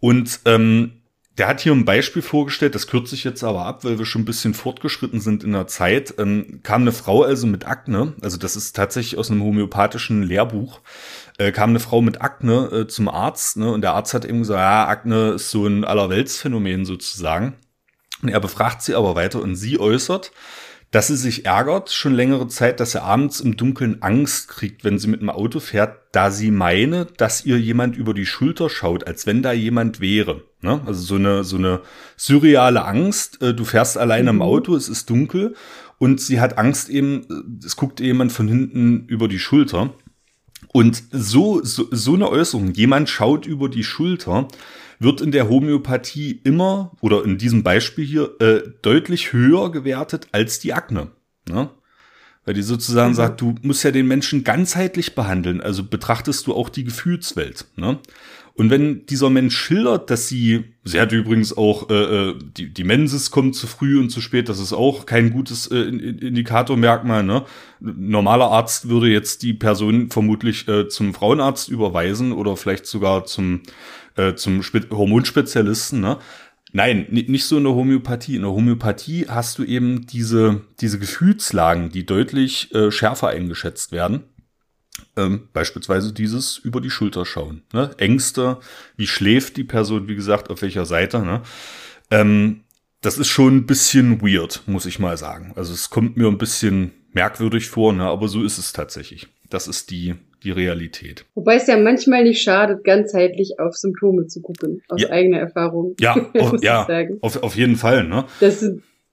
Und ähm, der hat hier ein Beispiel vorgestellt, das kürze ich jetzt aber ab, weil wir schon ein bisschen fortgeschritten sind in der Zeit. Ähm, kam eine Frau also mit Akne, also das ist tatsächlich aus einem homöopathischen Lehrbuch, äh, kam eine Frau mit Akne äh, zum Arzt, ne, und der Arzt hat eben gesagt, ja, Akne ist so ein Allerweltsphänomen sozusagen. Und er befragt sie aber weiter und sie äußert, dass sie sich ärgert schon längere Zeit, dass sie abends im Dunkeln Angst kriegt, wenn sie mit dem Auto fährt, da sie meine, dass ihr jemand über die Schulter schaut, als wenn da jemand wäre. Ne? Also so eine, so eine surreale Angst. Äh, du fährst alleine mhm. im Auto, es ist dunkel und sie hat Angst eben, äh, es guckt jemand von hinten über die Schulter. Und so, so, so eine Äußerung, jemand schaut über die Schulter, wird in der Homöopathie immer oder in diesem Beispiel hier äh, deutlich höher gewertet als die Akne. Ne? Weil die sozusagen mhm. sagt, du musst ja den Menschen ganzheitlich behandeln, also betrachtest du auch die Gefühlswelt. Ne? Und wenn dieser Mensch schildert, dass sie, sie hat übrigens auch, äh, äh die, die Mensis kommt zu früh und zu spät, das ist auch kein gutes äh, Indikatormerkmal. Ne? normaler Arzt würde jetzt die Person vermutlich äh, zum Frauenarzt überweisen oder vielleicht sogar zum äh, zum Spe Hormonspezialisten, ne? Nein, nicht so in der Homöopathie. In der Homöopathie hast du eben diese, diese Gefühlslagen, die deutlich äh, schärfer eingeschätzt werden. Ähm, beispielsweise dieses über die Schulter schauen. Ne? Ängste, wie schläft die Person, wie gesagt, auf welcher Seite. Ne? Ähm, das ist schon ein bisschen weird, muss ich mal sagen. Also es kommt mir ein bisschen merkwürdig vor, ne? aber so ist es tatsächlich. Das ist die, die Realität. Wobei es ja manchmal nicht schadet, ganzheitlich auf Symptome zu gucken, aus ja. eigener Erfahrung. Ja, [laughs] oh, ja auf, auf jeden Fall. Ne? Das,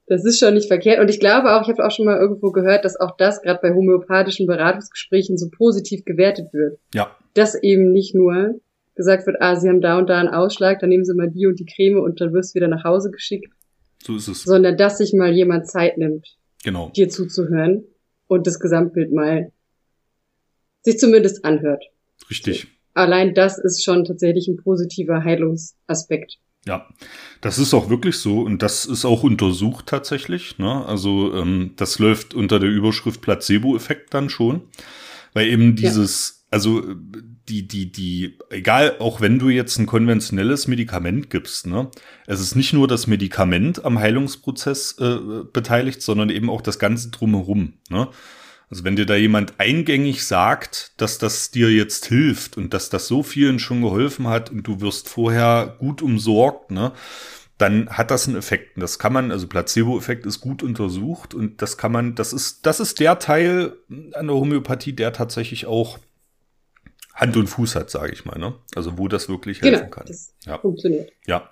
das ist schon nicht verkehrt. Und ich glaube auch, ich habe auch schon mal irgendwo gehört, dass auch das gerade bei homöopathischen Beratungsgesprächen so positiv gewertet wird. Ja. Dass eben nicht nur gesagt wird, ah, Sie haben da und da einen Ausschlag, dann nehmen Sie mal die und die Creme und dann wirst du wieder nach Hause geschickt. So ist es. Sondern dass sich mal jemand Zeit nimmt, genau. dir zuzuhören und das Gesamtbild mal sich zumindest anhört. Richtig. Allein das ist schon tatsächlich ein positiver Heilungsaspekt. Ja, das ist auch wirklich so und das ist auch untersucht tatsächlich. Ne? Also ähm, das läuft unter der Überschrift Placebo-Effekt dann schon, weil eben dieses, ja. also die, die, die, egal, auch wenn du jetzt ein konventionelles Medikament gibst, ne, es ist nicht nur das Medikament am Heilungsprozess äh, beteiligt, sondern eben auch das Ganze drumherum. Ne? Also wenn dir da jemand eingängig sagt, dass das dir jetzt hilft und dass das so vielen schon geholfen hat und du wirst vorher gut umsorgt, ne, dann hat das einen Effekt. Und das kann man, also Placebo-Effekt ist gut untersucht und das kann man, das ist, das ist der Teil an der Homöopathie, der tatsächlich auch Hand und Fuß hat, sage ich mal, ne? Also wo das wirklich helfen genau, kann. Das ja. funktioniert. Ja.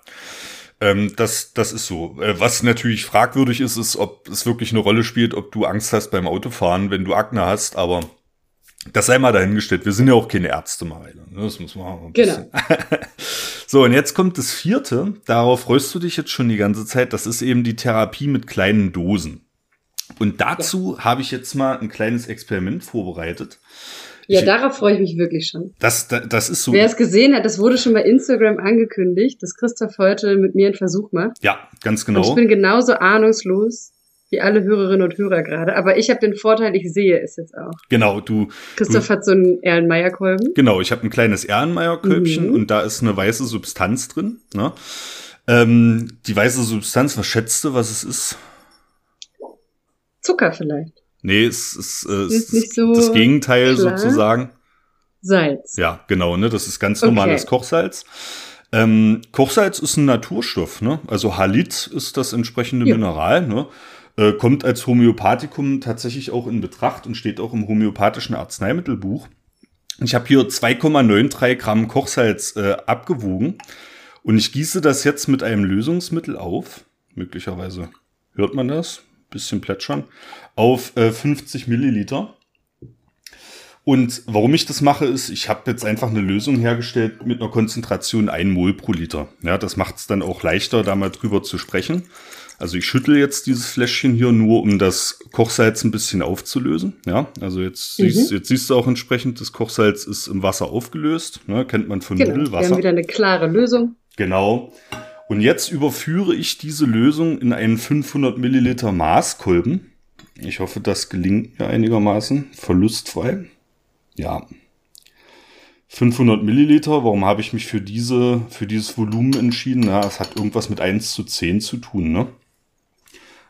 Ähm, das, das ist so. Äh, was natürlich fragwürdig ist, ist, ob es wirklich eine Rolle spielt, ob du Angst hast beim Autofahren, wenn du Akne hast, aber das sei mal dahingestellt. Wir sind ja auch keine Ärzte, Mareile. Ne? Das muss man auch ein Genau. [laughs] so, und jetzt kommt das vierte. Darauf freust du dich jetzt schon die ganze Zeit. Das ist eben die Therapie mit kleinen Dosen. Und dazu ja. habe ich jetzt mal ein kleines Experiment vorbereitet. Ja, darauf freue ich mich wirklich schon. Das, das, das ist so. Wer es gesehen hat, das wurde schon bei Instagram angekündigt, dass Christoph heute mit mir einen Versuch macht. Ja, ganz genau. Und ich bin genauso ahnungslos wie alle Hörerinnen und Hörer gerade. Aber ich habe den Vorteil, ich sehe es jetzt auch. Genau, du. Christoph du, hat so einen Erlenmeyer-Kolben. Genau, ich habe ein kleines Erlenmeyer-Kölbchen mhm. und da ist eine weiße Substanz drin. Ne? Ähm, die weiße Substanz, was schätzt du, was es ist? Zucker vielleicht. Nee, es ist, äh, ist nicht so das Gegenteil klar. sozusagen. Salz. Ja, genau, ne? Das ist ganz normales okay. Kochsalz. Ähm, Kochsalz ist ein Naturstoff, ne? Also Halit ist das entsprechende ja. Mineral, ne? Äh, kommt als Homöopathikum tatsächlich auch in Betracht und steht auch im homöopathischen Arzneimittelbuch. Ich habe hier 2,93 Gramm Kochsalz äh, abgewogen und ich gieße das jetzt mit einem Lösungsmittel auf. Möglicherweise hört man das bisschen plätschern, auf äh, 50 Milliliter. Und warum ich das mache, ist, ich habe jetzt einfach eine Lösung hergestellt mit einer Konzentration 1 Mol pro Liter. Ja, das macht es dann auch leichter, da mal drüber zu sprechen. Also ich schüttel jetzt dieses Fläschchen hier nur, um das Kochsalz ein bisschen aufzulösen. Ja, also jetzt, mhm. siehst, jetzt siehst du auch entsprechend, das Kochsalz ist im Wasser aufgelöst. Ne, kennt man von genau, Nudelwasser. Wir haben wieder eine klare Lösung. Genau. Und jetzt überführe ich diese Lösung in einen 500 Milliliter Maßkolben. Ich hoffe, das gelingt mir einigermaßen verlustfrei. Ja. 500 Milliliter, warum habe ich mich für diese, für dieses Volumen entschieden? Ja, es hat irgendwas mit 1 zu 10 zu tun, ne?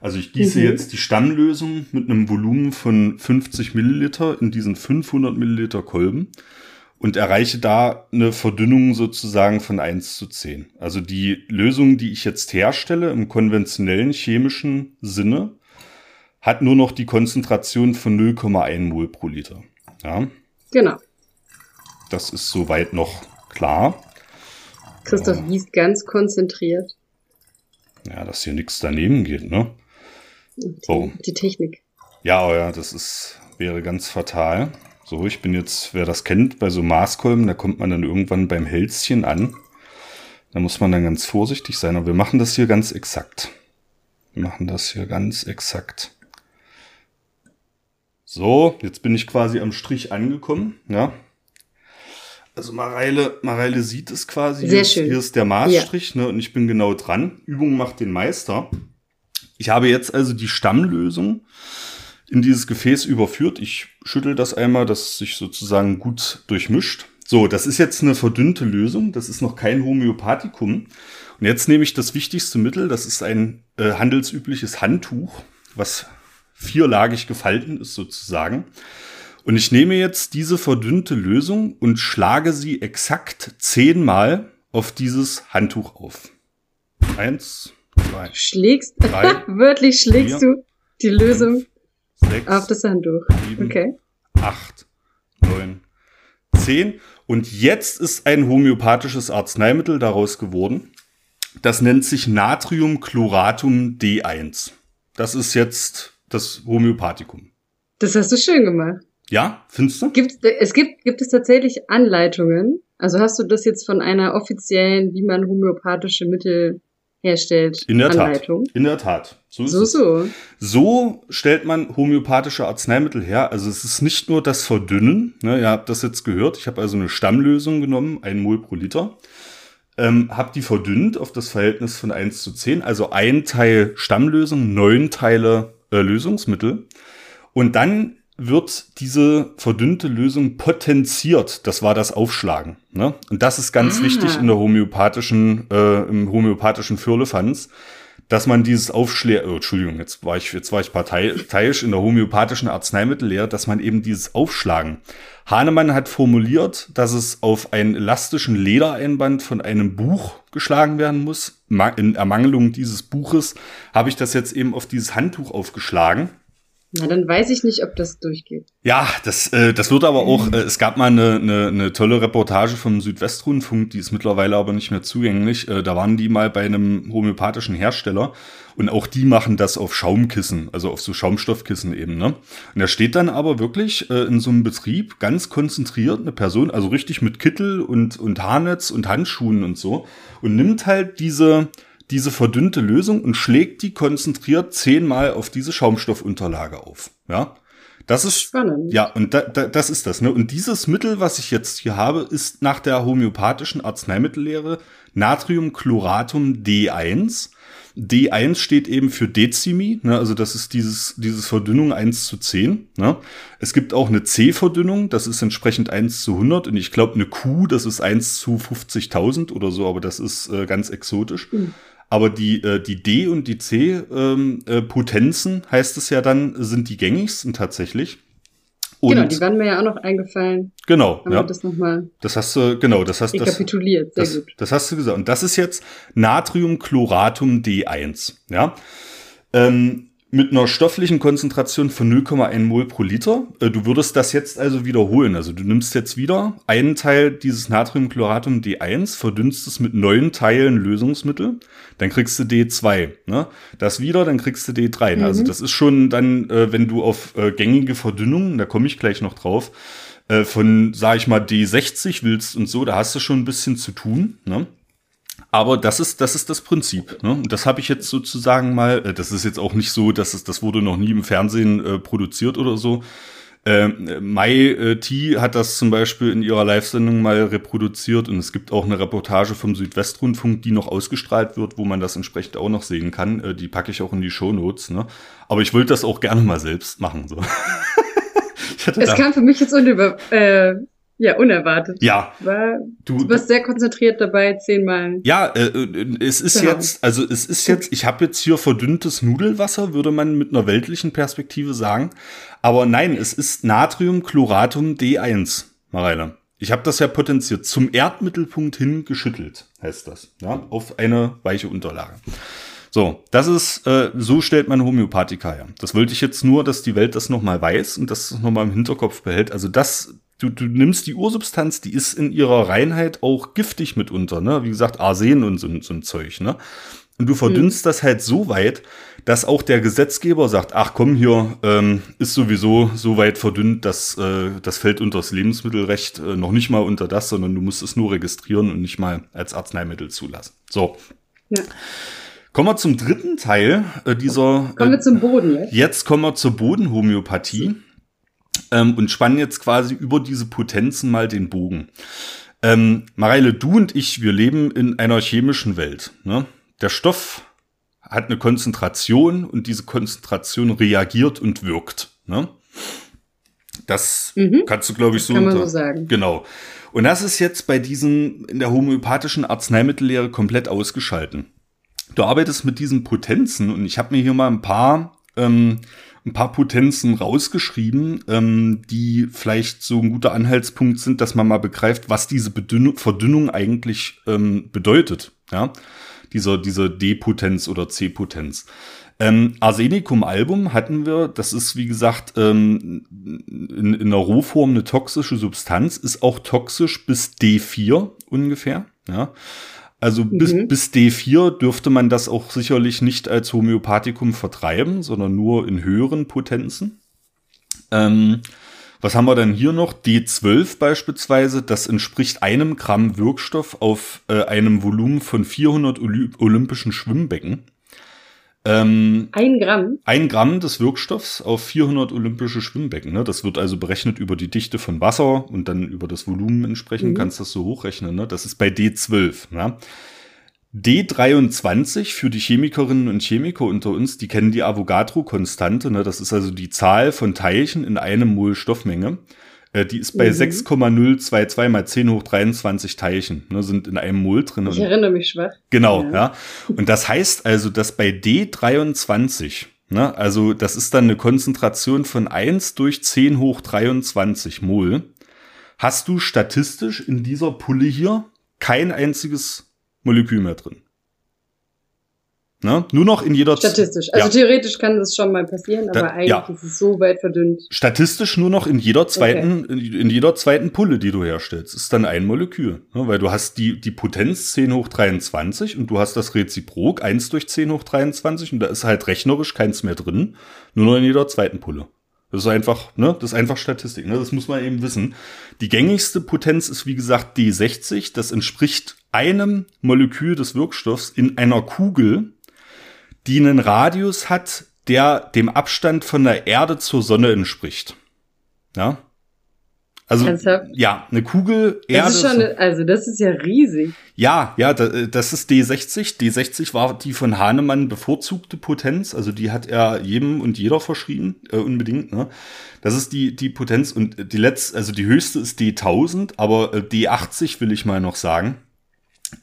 Also ich gieße mhm. jetzt die Stammlösung mit einem Volumen von 50 Milliliter in diesen 500 Milliliter Kolben und erreiche da eine Verdünnung sozusagen von 1 zu 10. Also die Lösung, die ich jetzt herstelle im konventionellen chemischen Sinne, hat nur noch die Konzentration von 0,1 Mol pro Liter. Ja. Genau. Das ist soweit noch klar. Christoph gießt ganz konzentriert. Ja, dass hier nichts daneben geht, ne? Die, oh. die Technik. Ja, oh ja, das ist, wäre ganz fatal. So, ich bin jetzt, wer das kennt, bei so Maßkolben, da kommt man dann irgendwann beim Hälschen an. Da muss man dann ganz vorsichtig sein. Aber wir machen das hier ganz exakt. Wir machen das hier ganz exakt. So, jetzt bin ich quasi am Strich angekommen, ja. Also Mareile, Mareile sieht es quasi. Sehr schön. Hier ist der Maßstrich, ja. ne, und ich bin genau dran. Übung macht den Meister. Ich habe jetzt also die Stammlösung in dieses Gefäß überführt. Ich schüttel das einmal, dass es sich sozusagen gut durchmischt. So, das ist jetzt eine verdünnte Lösung. Das ist noch kein Homöopathikum. Und jetzt nehme ich das wichtigste Mittel. Das ist ein äh, handelsübliches Handtuch, was vierlagig gefalten ist sozusagen. Und ich nehme jetzt diese verdünnte Lösung und schlage sie exakt zehnmal auf dieses Handtuch auf. Eins, zwei. Schlägst, [laughs] drei, wörtlich schlägst vier, du die Lösung fünf, sechs, auf das Handtuch. Sieben, okay. Acht, neun, zehn. Und jetzt ist ein homöopathisches Arzneimittel daraus geworden. Das nennt sich Natriumchloratum D1. Das ist jetzt das Homöopathikum. Das hast du schön gemacht. Ja, findest du? Gibt, es gibt, gibt es tatsächlich Anleitungen? Also hast du das jetzt von einer offiziellen, wie man homöopathische Mittel herstellt. In der Anleitung. Tat. In der Tat. So, so, so. So stellt man homöopathische Arzneimittel her. Also es ist nicht nur das Verdünnen. Ne, ihr habt das jetzt gehört. Ich habe also eine Stammlösung genommen, ein Mol pro Liter. Ähm, habe die verdünnt auf das Verhältnis von 1 zu 10. Also ein Teil Stammlösung, neun Teile äh, Lösungsmittel. Und dann wird diese verdünnte Lösung potenziert. Das war das Aufschlagen. Ne? Und das ist ganz ah. wichtig in der homöopathischen, äh, im homöopathischen Firlefanz, dass man dieses Aufschlägen, oh, Entschuldigung, jetzt war ich, jetzt war ich parteiisch in der homöopathischen Arzneimittellehre, dass man eben dieses Aufschlagen. Hahnemann hat formuliert, dass es auf einen elastischen Ledereinband von einem Buch geschlagen werden muss. In Ermangelung dieses Buches habe ich das jetzt eben auf dieses Handtuch aufgeschlagen. Na, dann weiß ich nicht, ob das durchgeht. Ja, das, äh, das wird aber auch, äh, es gab mal eine, eine, eine tolle Reportage vom Südwestrundfunk, die ist mittlerweile aber nicht mehr zugänglich. Äh, da waren die mal bei einem homöopathischen Hersteller und auch die machen das auf Schaumkissen, also auf so Schaumstoffkissen eben. Ne? Und da steht dann aber wirklich äh, in so einem Betrieb ganz konzentriert eine Person, also richtig mit Kittel und, und Haarnetz und Handschuhen und so und nimmt halt diese diese verdünnte Lösung und schlägt die konzentriert zehnmal auf diese Schaumstoffunterlage auf. Ja, das ist spannend. Ja, und da, da, das ist das. Ne? Und dieses Mittel, was ich jetzt hier habe, ist nach der homöopathischen Arzneimittellehre Natriumchloratum D1. D1 steht eben für Dezimi, ne? also das ist dieses, dieses Verdünnung 1 zu 10. Ne? Es gibt auch eine C-Verdünnung, das ist entsprechend 1 zu 100 und ich glaube eine Q, das ist 1 zu 50.000 oder so, aber das ist äh, ganz exotisch. Mhm. Aber die, äh, die D- und die C-Potenzen, ähm, äh, heißt es ja dann, sind die gängigsten tatsächlich. Und genau, die waren mir ja auch noch eingefallen. Genau, Haben ja. das nochmal. Das hast du, genau, das hast du. Rekapituliert, sehr das, gut. Das hast du gesagt. Und das ist jetzt Natriumchloratum D1, ja. Ähm, mit einer stofflichen Konzentration von 0,1 Mol pro Liter. Äh, du würdest das jetzt also wiederholen. Also du nimmst jetzt wieder einen Teil dieses Natriumchloratum D1, verdünnst es mit neun Teilen Lösungsmittel, dann kriegst du D2. Ne? Das wieder, dann kriegst du D3. Also mhm. Also das ist schon dann, äh, wenn du auf äh, gängige Verdünnung, da komme ich gleich noch drauf, von, sag ich mal, D60 willst und so, da hast du schon ein bisschen zu tun. Ne? Aber das ist, das ist das Prinzip. Ne? Und das habe ich jetzt sozusagen mal, äh, das ist jetzt auch nicht so, dass es, das wurde noch nie im Fernsehen äh, produziert oder so. Ähm, Mai äh, T hat das zum Beispiel in ihrer Live-Sendung mal reproduziert und es gibt auch eine Reportage vom Südwestrundfunk, die noch ausgestrahlt wird, wo man das entsprechend auch noch sehen kann. Äh, die packe ich auch in die Shownotes. Ne? Aber ich wollte das auch gerne mal selbst machen. So. [laughs] es kam für mich jetzt unüber, äh, ja, unerwartet. Ja. War, du, du warst sehr konzentriert dabei, zehnmal. Ja, äh, äh es ist genau. jetzt, also es ist jetzt, ich habe jetzt hier verdünntes Nudelwasser, würde man mit einer weltlichen Perspektive sagen. Aber nein, es ist Natriumchloratum D1, Mareile. Ich habe das ja potenziert. Zum Erdmittelpunkt hin geschüttelt, heißt das. Ja, auf eine weiche Unterlage. So, das ist, äh, so stellt man Homöopathika her. Das wollte ich jetzt nur, dass die Welt das nochmal weiß und das nochmal im Hinterkopf behält. Also das du, du nimmst die Ursubstanz, die ist in ihrer Reinheit auch giftig mitunter, ne? Wie gesagt, Arsen und so, so ein Zeug, ne? Und du verdünnst mhm. das halt so weit, dass auch der Gesetzgeber sagt, ach komm, hier ähm, ist sowieso so weit verdünnt, dass äh, das fällt unter das Lebensmittelrecht äh, noch nicht mal unter das, sondern du musst es nur registrieren und nicht mal als Arzneimittel zulassen. So. Ja. Kommen wir zum dritten Teil äh, dieser. Kommen wir zum Boden jetzt. Jetzt kommen wir zur Bodenhomöopathie ähm, und spannen jetzt quasi über diese Potenzen mal den Bogen. Ähm, Mareile, du und ich, wir leben in einer chemischen Welt. Ne? Der Stoff hat eine Konzentration und diese Konzentration reagiert und wirkt. Ne? Das mhm. kannst du, glaube ich, so, kann man so sagen. Genau. Und das ist jetzt bei diesen in der homöopathischen Arzneimittellehre komplett ausgeschalten. Du arbeitest mit diesen Potenzen und ich habe mir hier mal ein paar ähm, ein paar Potenzen rausgeschrieben, ähm, die vielleicht so ein guter Anhaltspunkt sind, dass man mal begreift, was diese Bedünnung, Verdünnung eigentlich ähm, bedeutet. Ja, dieser, dieser D-Potenz oder C-Potenz. Ähm, Arsenicum album hatten wir, das ist wie gesagt ähm, in, in der Rohform eine toxische Substanz, ist auch toxisch bis D4 ungefähr. Ja. Also mhm. bis, bis D4 dürfte man das auch sicherlich nicht als Homöopathikum vertreiben, sondern nur in höheren Potenzen. Ähm, was haben wir dann hier noch? D12 beispielsweise, das entspricht einem Gramm Wirkstoff auf äh, einem Volumen von 400 olympischen Schwimmbecken. Ähm, ein Gramm? Ein Gramm des Wirkstoffs auf 400 olympische Schwimmbecken. Ne? Das wird also berechnet über die Dichte von Wasser und dann über das Volumen entsprechend mhm. kannst du das so hochrechnen. Ne? Das ist bei D12. Ne? D23 für die Chemikerinnen und Chemiker unter uns, die kennen die Avogadro-Konstante. Ne? Das ist also die Zahl von Teilchen in einem Mol Stoffmenge. Äh, die ist bei mhm. 6,022 mal 10 hoch 23 Teilchen, ne, sind in einem Mol drin. Ich erinnere mich schwach. Genau, ja. ja. Und das heißt also, dass bei D23, ne, also das ist dann eine Konzentration von 1 durch 10 hoch 23 Mol, hast du statistisch in dieser Pulle hier kein einziges Molekül mehr drin. Ne? Nur noch in jeder Statistisch. Also ja. theoretisch kann das schon mal passieren, aber da, eigentlich ja. ist es so weit verdünnt. Statistisch nur noch in jeder zweiten, okay. in, jeder zweiten Pulle, die du herstellst, ist dann ein Molekül. Ne? Weil du hast die, die Potenz 10 hoch 23 und du hast das Reziprok 1 durch 10 hoch 23 und da ist halt rechnerisch keins mehr drin. Nur noch in jeder zweiten Pulle. Das ist einfach, ne, das ist einfach Statistik, ne, das muss man eben wissen. Die gängigste Potenz ist, wie gesagt, D60. Das entspricht einem Molekül des Wirkstoffs in einer Kugel, die einen Radius hat, der dem Abstand von der Erde zur Sonne entspricht. Ja. Also Ernsthaft? ja, eine Kugel Erde. Das ist schon, also das ist ja riesig. Ja, ja, das ist D60. D60 war die von Hahnemann bevorzugte Potenz, also die hat er jedem und jeder verschrieben, äh, unbedingt. Ne? Das ist die die Potenz und die letzte, also die höchste ist D1000, aber äh, D80 will ich mal noch sagen.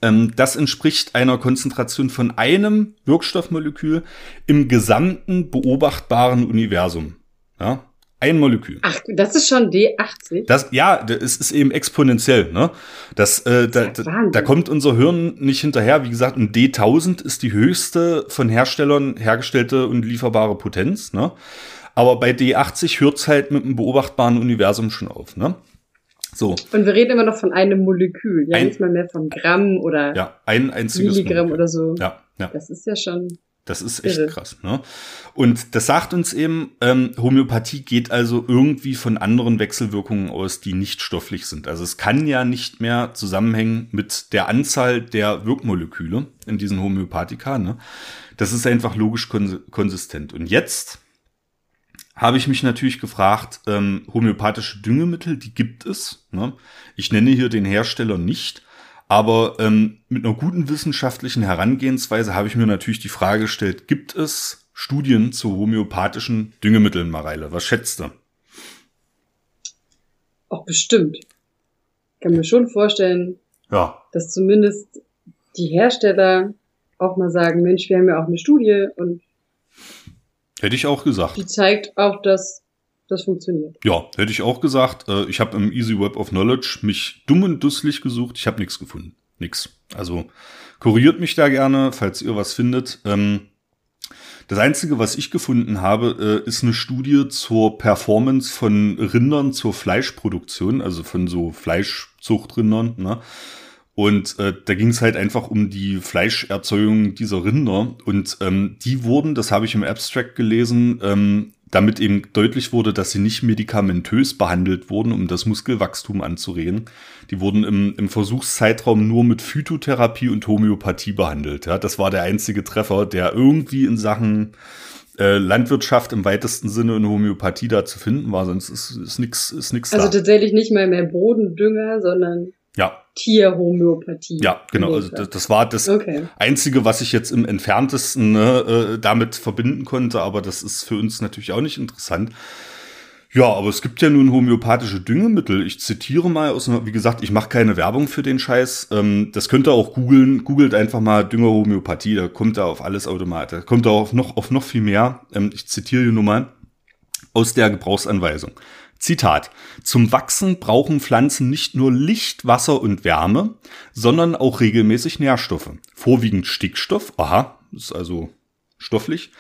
Ähm, das entspricht einer Konzentration von einem Wirkstoffmolekül im gesamten beobachtbaren Universum. Ja? Ein Molekül. Ach, das ist schon D80? Das, ja, es ist eben exponentiell. Ne? Das, äh, da, da, da kommt unser Hirn nicht hinterher. Wie gesagt, ein D1000 ist die höchste von Herstellern hergestellte und lieferbare Potenz. Ne? Aber bei D80 hört's halt mit dem beobachtbaren Universum schon auf. Ne? So. Und wir reden immer noch von einem Molekül, ja, ein, nicht mal mehr von Gramm oder ja, ein einziges Milligramm Molekül. oder so. Ja, ja. Das ist ja schon. Das ist echt Irre. krass. Ne? Und das sagt uns eben, ähm, Homöopathie geht also irgendwie von anderen Wechselwirkungen aus, die nicht stofflich sind. Also es kann ja nicht mehr zusammenhängen mit der Anzahl der Wirkmoleküle in diesen Homöopathika. Ne? Das ist einfach logisch kons konsistent. Und jetzt habe ich mich natürlich gefragt, ähm, homöopathische Düngemittel, die gibt es. Ne? Ich nenne hier den Hersteller nicht. Aber ähm, mit einer guten wissenschaftlichen Herangehensweise habe ich mir natürlich die Frage gestellt, gibt es Studien zu homöopathischen Düngemitteln, Mareile? Was schätzt du? Auch bestimmt. Ich kann mir schon vorstellen, ja. dass zumindest die Hersteller auch mal sagen, Mensch, wir haben ja auch eine Studie und Hätte ich auch gesagt. Die zeigt auch, dass das funktioniert. Ja, hätte ich auch gesagt. Äh, ich habe im Easy Web of Knowledge mich dumm und dusselig gesucht. Ich habe nichts gefunden. Nix. Also kuriert mich da gerne, falls ihr was findet. Ähm, das Einzige, was ich gefunden habe, äh, ist eine Studie zur Performance von Rindern zur Fleischproduktion, also von so Fleischzuchtrindern. Ne? Und äh, da ging es halt einfach um die Fleischerzeugung dieser Rinder. Und ähm, die wurden, das habe ich im Abstract gelesen, ähm, damit eben deutlich wurde, dass sie nicht medikamentös behandelt wurden, um das Muskelwachstum anzuregen. Die wurden im, im Versuchszeitraum nur mit Phytotherapie und Homöopathie behandelt. Ja, das war der einzige Treffer, der irgendwie in Sachen äh, Landwirtschaft im weitesten Sinne in Homöopathie da zu finden war. Sonst ist, ist nichts ist nix Also da. tatsächlich nicht mal mehr Bodendünger, sondern ja. Tierhomöopathie. Ja, genau. Also das, das war das okay. Einzige, was ich jetzt im entferntesten ne, äh, damit verbinden konnte, aber das ist für uns natürlich auch nicht interessant. Ja, aber es gibt ja nun homöopathische Düngemittel. Ich zitiere mal aus, wie gesagt, ich mache keine Werbung für den Scheiß. Ähm, das könnt ihr auch googeln. Googelt einfach mal Düngerhomöopathie, da kommt er auf alles automatisch. Da kommt er auf noch, auf noch viel mehr. Ähm, ich zitiere hier nur mal aus der Gebrauchsanweisung. Zitat. Zum Wachsen brauchen Pflanzen nicht nur Licht, Wasser und Wärme, sondern auch regelmäßig Nährstoffe. Vorwiegend Stickstoff, aha, ist also stofflich,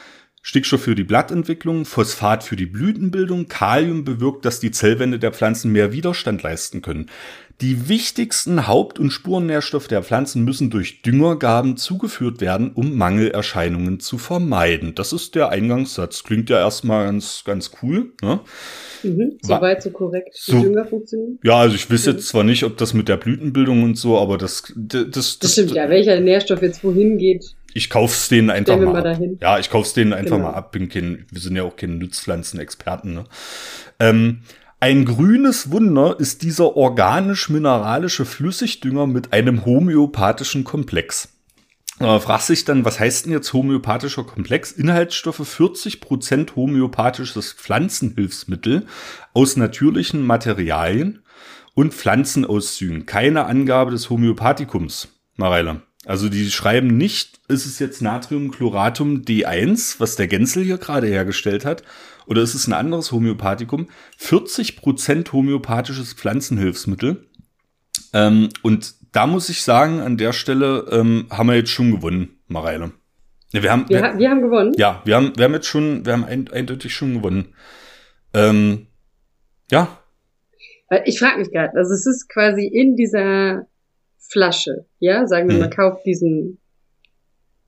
Stickstoff für die Blattentwicklung, Phosphat für die Blütenbildung, Kalium bewirkt, dass die Zellwände der Pflanzen mehr Widerstand leisten können. Die wichtigsten Haupt- und Spurennährstoffe der Pflanzen müssen durch Düngergaben zugeführt werden, um Mangelerscheinungen zu vermeiden. Das ist der Eingangssatz. Klingt ja erstmal ganz, ganz cool. Ne? Mhm, Soweit so korrekt. So, Dünger funktionieren? Ja, also ich weiß jetzt zwar nicht, ob das mit der Blütenbildung und so, aber das, das, das, das stimmt ja. Welcher Nährstoff jetzt wohin geht. Ich kauf's denen einfach mal, mal ab. Ja, ich kauf's denen einfach genau. mal ab. Bin kein, wir sind ja auch keine Nutzpflanzenexperten. Ne? Ähm, ein grünes Wunder ist dieser organisch-mineralische Flüssigdünger mit einem homöopathischen Komplex. Äh, fragst sich dann, was heißt denn jetzt homöopathischer Komplex? Inhaltsstoffe 40% homöopathisches Pflanzenhilfsmittel aus natürlichen Materialien und Pflanzenauszügen. Keine Angabe des Homöopathikums, Mareile. Also die schreiben nicht, ist es jetzt Natriumchloratum D1, was der Gensel hier gerade hergestellt hat, oder ist es ein anderes Homöopathikum? 40% homöopathisches Pflanzenhilfsmittel. Ähm, und da muss ich sagen, an der Stelle ähm, haben wir jetzt schon gewonnen, Mareile. Wir, haben, wir, wir, wir, haben gewonnen? Ja, wir haben, wir haben jetzt schon, wir haben ein, eindeutig schon gewonnen. Ähm, ja. Ich frage mich gerade, also es ist quasi in dieser Flasche, ja, sagen wir, hm. man kauft diesen,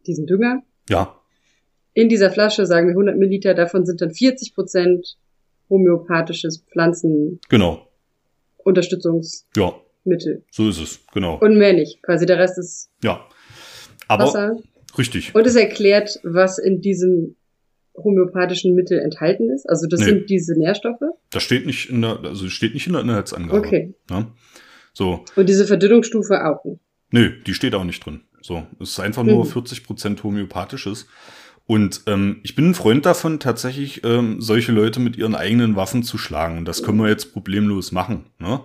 diesen Dünger. Ja in dieser Flasche, sagen wir 100 Milliliter, davon sind dann 40 Prozent homöopathisches Pflanzen. Genau. Unterstützungsmittel. Ja. So ist es, genau. Und mehr nicht. Quasi der Rest ist ja. Aber Wasser. Richtig. Und es erklärt, was in diesem homöopathischen Mittel enthalten ist. Also das nee. sind diese Nährstoffe. Das steht nicht in der, also steht nicht in der Inhaltsangabe. Okay. Ja? So. Und diese Verdünnungsstufe auch nicht. Nö, die steht auch nicht drin. So, es ist einfach nur mhm. 40 Prozent homöopathisches. Und ähm, ich bin ein Freund davon, tatsächlich ähm, solche Leute mit ihren eigenen Waffen zu schlagen. Und das können wir jetzt problemlos machen. Ne?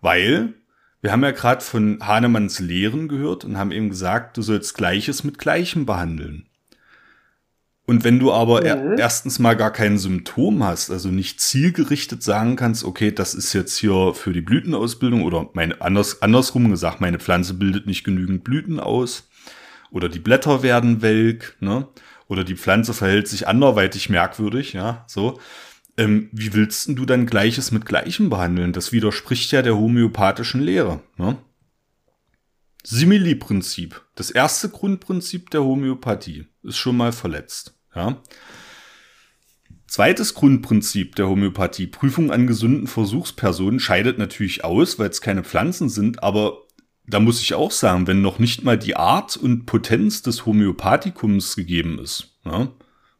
Weil wir haben ja gerade von Hahnemanns Lehren gehört und haben eben gesagt, du sollst Gleiches mit Gleichem behandeln. Und wenn du aber ja. erstens mal gar kein Symptom hast, also nicht zielgerichtet sagen kannst, okay, das ist jetzt hier für die Blütenausbildung oder meine, anders, andersrum gesagt, meine Pflanze bildet nicht genügend Blüten aus oder die Blätter werden welk, ne? Oder die Pflanze verhält sich anderweitig merkwürdig, ja, so. Ähm, wie willst du dann Gleiches mit Gleichem behandeln? Das widerspricht ja der homöopathischen Lehre, ne? Simili-Prinzip, das erste Grundprinzip der Homöopathie, ist schon mal verletzt. Ja. Zweites Grundprinzip der Homöopathie, Prüfung an gesunden Versuchspersonen, scheidet natürlich aus, weil es keine Pflanzen sind, aber da muss ich auch sagen, wenn noch nicht mal die Art und Potenz des Homöopathikums gegeben ist, ja,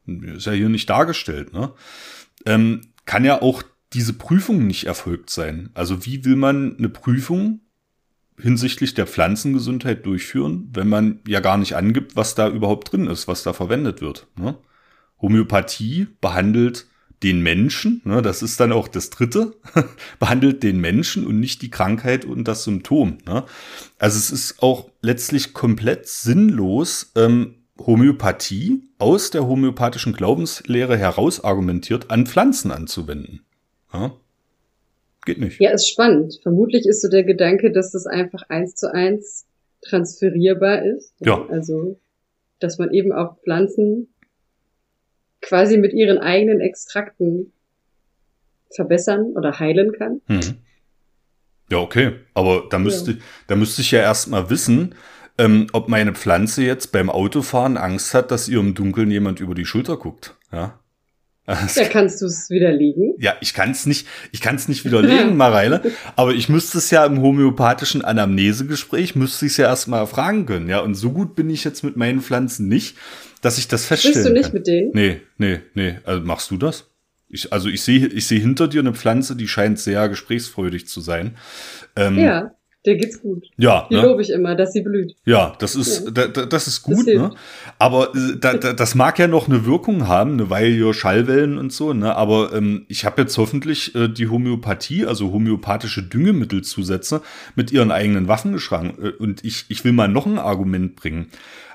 ist ja hier nicht dargestellt, ne, ähm, kann ja auch diese Prüfung nicht erfolgt sein. Also wie will man eine Prüfung hinsichtlich der Pflanzengesundheit durchführen, wenn man ja gar nicht angibt, was da überhaupt drin ist, was da verwendet wird. Ne? Homöopathie behandelt den Menschen, ne, das ist dann auch das dritte, [laughs] behandelt den Menschen und nicht die Krankheit und das Symptom. Ne? Also es ist auch letztlich komplett sinnlos, ähm, Homöopathie aus der homöopathischen Glaubenslehre heraus argumentiert an Pflanzen anzuwenden. Ja? Geht nicht. Ja, ist spannend. Vermutlich ist so der Gedanke, dass das einfach eins zu eins transferierbar ist. Ja. Also, dass man eben auch Pflanzen quasi mit ihren eigenen Extrakten verbessern oder heilen kann. Mhm. Ja, okay. Aber da müsste, ja. da müsste ich ja erstmal wissen, ähm, ob meine Pflanze jetzt beim Autofahren Angst hat, dass ihr im Dunkeln jemand über die Schulter guckt. Ja. Da kannst du es widerlegen. Ja, ich kann es nicht, ich kann es nicht widerlegen, Mareile, aber ich müsste es ja im homöopathischen Anamnesegespräch, müsste ich es ja erstmal fragen können, ja, und so gut bin ich jetzt mit meinen Pflanzen nicht, dass ich das feststellen Bist du nicht kann. mit denen? Nee, nee, nee, also machst du das? Ich, also ich sehe ich sehe hinter dir eine Pflanze, die scheint sehr gesprächsfreudig zu sein. Ähm, ja. Der geht's gut. Ja. Die ne? lobe ich immer, dass sie blüht. Ja, das ist, ja. Da, da, das ist gut, das ne? Aber äh, da, da, das mag ja noch eine Wirkung haben, eine Weile hier Schallwellen und so, ne? Aber ähm, ich habe jetzt hoffentlich äh, die Homöopathie, also homöopathische Düngemittelzusätze, mit ihren eigenen Waffen geschlagen. Äh, und ich, ich will mal noch ein Argument bringen.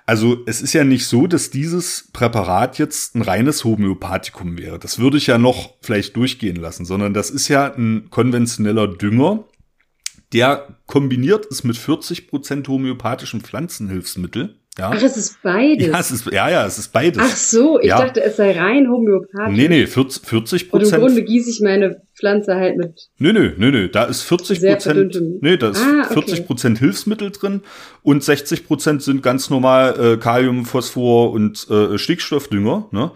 Also es ist ja nicht so, dass dieses Präparat jetzt ein reines Homöopathikum wäre. Das würde ich ja noch vielleicht durchgehen lassen, sondern das ist ja ein konventioneller Dünger, der kombiniert ist mit 40% homöopathischen Pflanzenhilfsmittel. Ja. Ach, es ist beides. Ja, es ist, ja, ja, es ist beides. Ach so, ich ja. dachte, es sei rein homöopathisch. Nee, nee, 40, 40 Prozent. Und im Grunde gieße ich meine Pflanze halt mit. Nee, nee, nee, nee, da ist 40 Prozent, nee, da ist ah, okay. 40 Prozent Hilfsmittel drin und 60 Prozent sind ganz normal äh, Kalium, Phosphor und äh, Stickstoffdünger, ne?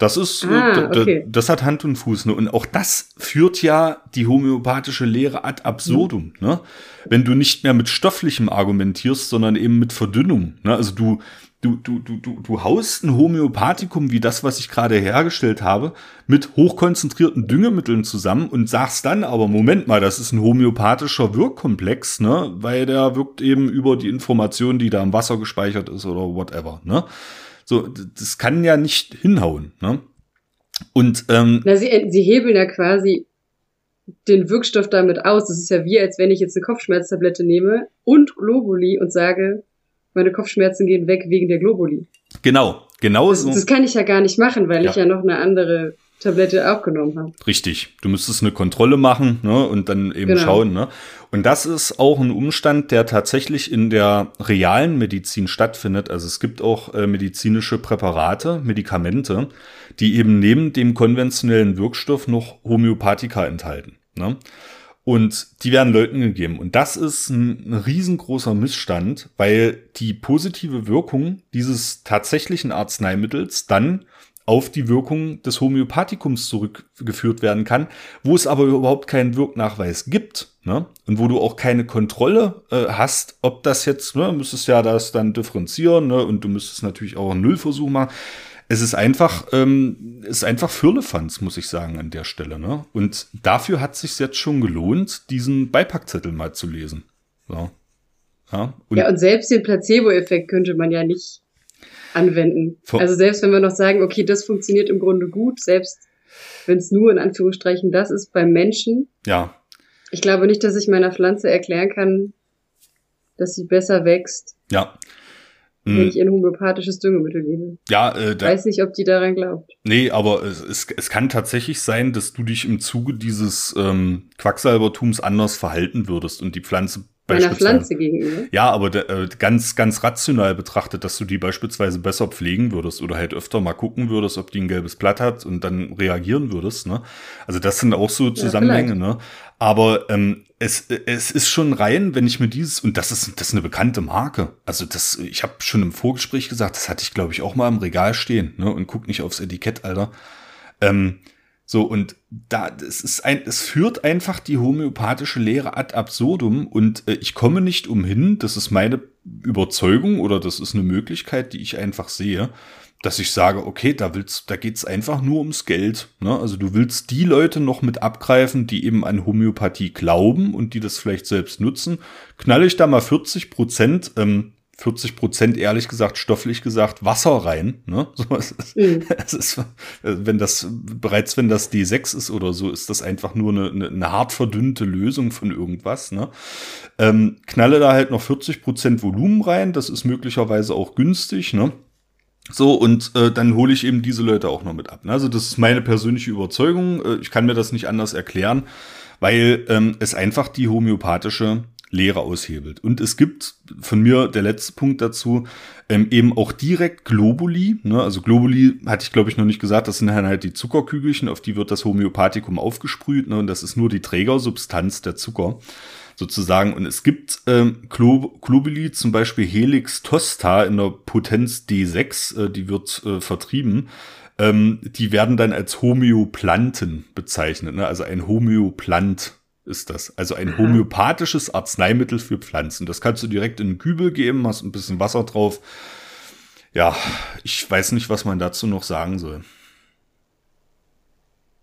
Das ist, ah, okay. das hat Hand und Fuß. Ne? Und auch das führt ja die homöopathische Lehre ad absurdum. Mhm. Ne? Wenn du nicht mehr mit stofflichem argumentierst, sondern eben mit Verdünnung. Ne? Also du, du, du, du, du, du haust ein Homöopathikum wie das, was ich gerade hergestellt habe, mit hochkonzentrierten Düngemitteln zusammen und sagst dann aber, Moment mal, das ist ein homöopathischer Wirkkomplex, ne? weil der wirkt eben über die Information, die da im Wasser gespeichert ist oder whatever. Ne? So, das kann ja nicht hinhauen. Ne? Und ähm, Na, sie, sie hebeln ja quasi den Wirkstoff damit aus. Das ist ja wie, als wenn ich jetzt eine Kopfschmerztablette nehme und Globuli und sage, meine Kopfschmerzen gehen weg wegen der Globuli. Genau, genau das, so. Das kann ich ja gar nicht machen, weil ja. ich ja noch eine andere Tablette aufgenommen habe. Richtig. Du müsstest eine Kontrolle machen ne, und dann eben genau. schauen. Ne? Und das ist auch ein Umstand, der tatsächlich in der realen Medizin stattfindet. Also es gibt auch äh, medizinische Präparate, Medikamente, die eben neben dem konventionellen Wirkstoff noch Homöopathika enthalten. Ne? Und die werden Leuten gegeben. Und das ist ein, ein, riesengroßer Missstand, weil die positive Wirkung dieses tatsächlichen Arzneimittels dann auf die Wirkung des Homöopathikums zurückgeführt werden kann, wo es aber überhaupt keinen Wirknachweis gibt. Ne? Und wo du auch keine Kontrolle äh, hast, ob das jetzt, ne, müsstest ja das dann differenzieren, ne? Und du müsstest natürlich auch einen Nullversuch machen. Es ist einfach, ähm, ist einfach Firlefanz, muss ich sagen, an der Stelle. Ne? Und dafür hat sich jetzt schon gelohnt, diesen Beipackzettel mal zu lesen. So. Ja, und, ja, und selbst den Placebo-Effekt könnte man ja nicht anwenden. Vor also selbst wenn wir noch sagen, okay, das funktioniert im Grunde gut, selbst wenn es nur in Anführungsstrichen das ist beim Menschen. Ja. Ich glaube nicht, dass ich meiner Pflanze erklären kann, dass sie besser wächst. Ja. mhm. wenn ich ihr ein homöopathisches Düngemittel gebe. Ja, äh, da, weiß nicht, ob die daran glaubt. Nee, aber es, es, es kann tatsächlich sein, dass du dich im Zuge dieses ähm, Quacksalbertums anders verhalten würdest und die Pflanze Meiner Pflanze gegenüber. Ja, aber äh, ganz, ganz rational betrachtet, dass du die beispielsweise besser pflegen würdest oder halt öfter mal gucken würdest, ob die ein gelbes Blatt hat und dann reagieren würdest. Ne? Also das sind auch so Zusammenhänge. Ja, ne? Aber ähm, es, es ist schon rein, wenn ich mir dieses, und das ist, das ist eine bekannte Marke. Also das, ich habe schon im Vorgespräch gesagt, das hatte ich, glaube ich, auch mal im Regal stehen, ne? Und guck nicht aufs Etikett, Alter. Ähm, so, und da, es ist ein, es führt einfach die homöopathische Lehre ad absurdum und äh, ich komme nicht umhin, das ist meine Überzeugung oder das ist eine Möglichkeit, die ich einfach sehe, dass ich sage, okay, da willst, da geht's einfach nur ums Geld. Ne? Also du willst die Leute noch mit abgreifen, die eben an Homöopathie glauben und die das vielleicht selbst nutzen. Knalle ich da mal 40 Prozent, ähm, 40 Prozent ehrlich gesagt, stofflich gesagt, Wasser rein. Ne? [laughs] So, es ist, mhm. es ist, wenn das, bereits wenn das D6 ist oder so, ist das einfach nur eine, eine, eine hart verdünnte Lösung von irgendwas. Ne? Ähm, knalle da halt noch 40 Prozent Volumen rein, das ist möglicherweise auch günstig. Ne? So, und äh, dann hole ich eben diese Leute auch noch mit ab. Ne? Also das ist meine persönliche Überzeugung. Äh, ich kann mir das nicht anders erklären, weil ähm, es einfach die homöopathische Lehre aushebelt. Und es gibt von mir der letzte Punkt dazu, ähm, eben auch direkt Globuli. Ne? Also Globuli hatte ich, glaube ich, noch nicht gesagt, das sind halt die Zuckerkügelchen, auf die wird das Homöopathikum aufgesprüht. Ne? Und das ist nur die Trägersubstanz der Zucker sozusagen. Und es gibt ähm, Globuli, zum Beispiel Helix Tosta in der Potenz D6, äh, die wird äh, vertrieben. Ähm, die werden dann als Homöoplanten bezeichnet, ne? also ein Homöoplant ist das. Also ein homöopathisches Arzneimittel für Pflanzen. Das kannst du direkt in den Kübel geben, hast ein bisschen Wasser drauf. Ja, ich weiß nicht, was man dazu noch sagen soll.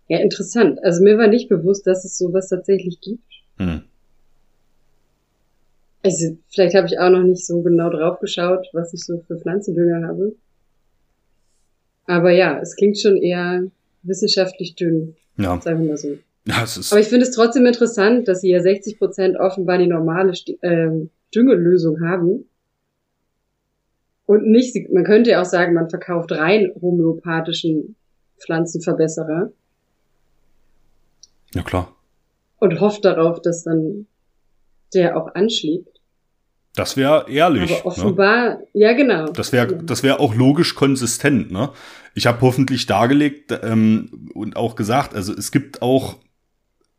Ja, interessant. Also mir war nicht bewusst, dass es sowas tatsächlich gibt. Hm. Also vielleicht habe ich auch noch nicht so genau drauf geschaut, was ich so für Pflanzendünger habe. Aber ja, es klingt schon eher wissenschaftlich dünn. Ja. Sagen wir mal so. Ja, Aber ich finde es trotzdem interessant, dass sie ja 60 Prozent offenbar die normale äh, Düngelösung haben. Und nicht, man könnte ja auch sagen, man verkauft rein homöopathischen Pflanzenverbesserer. Ja, klar. Und hofft darauf, dass dann der auch anschlägt. Das wäre ehrlich. Aber ne? offenbar, ne? ja genau. Das wäre das wäre auch logisch konsistent. Ne? Ich habe hoffentlich dargelegt ähm, und auch gesagt, also es gibt auch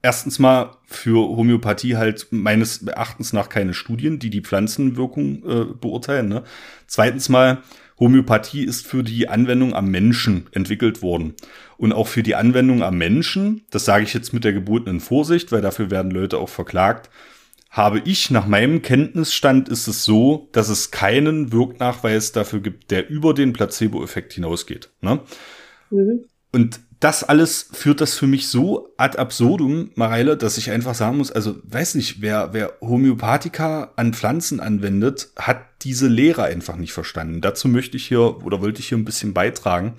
erstens mal für Homöopathie halt meines Erachtens nach keine Studien, die die Pflanzenwirkung äh, beurteilen. Ne? Zweitens mal, Homöopathie ist für die Anwendung am Menschen entwickelt worden. Und auch für die Anwendung am Menschen, das sage ich jetzt mit der gebotenen Vorsicht, weil dafür werden Leute auch verklagt, habe ich nach meinem Kenntnisstand ist es so, dass es keinen Wirknachweis dafür gibt, der über den Placebo-Effekt hinausgeht. Ne? Mhm. Und das alles führt das für mich so ad absurdum, Mareile, dass ich einfach sagen muss, also weiß nicht, wer, wer Homöopathika an Pflanzen anwendet, hat diese Lehre einfach nicht verstanden. Dazu möchte ich hier oder wollte ich hier ein bisschen beitragen,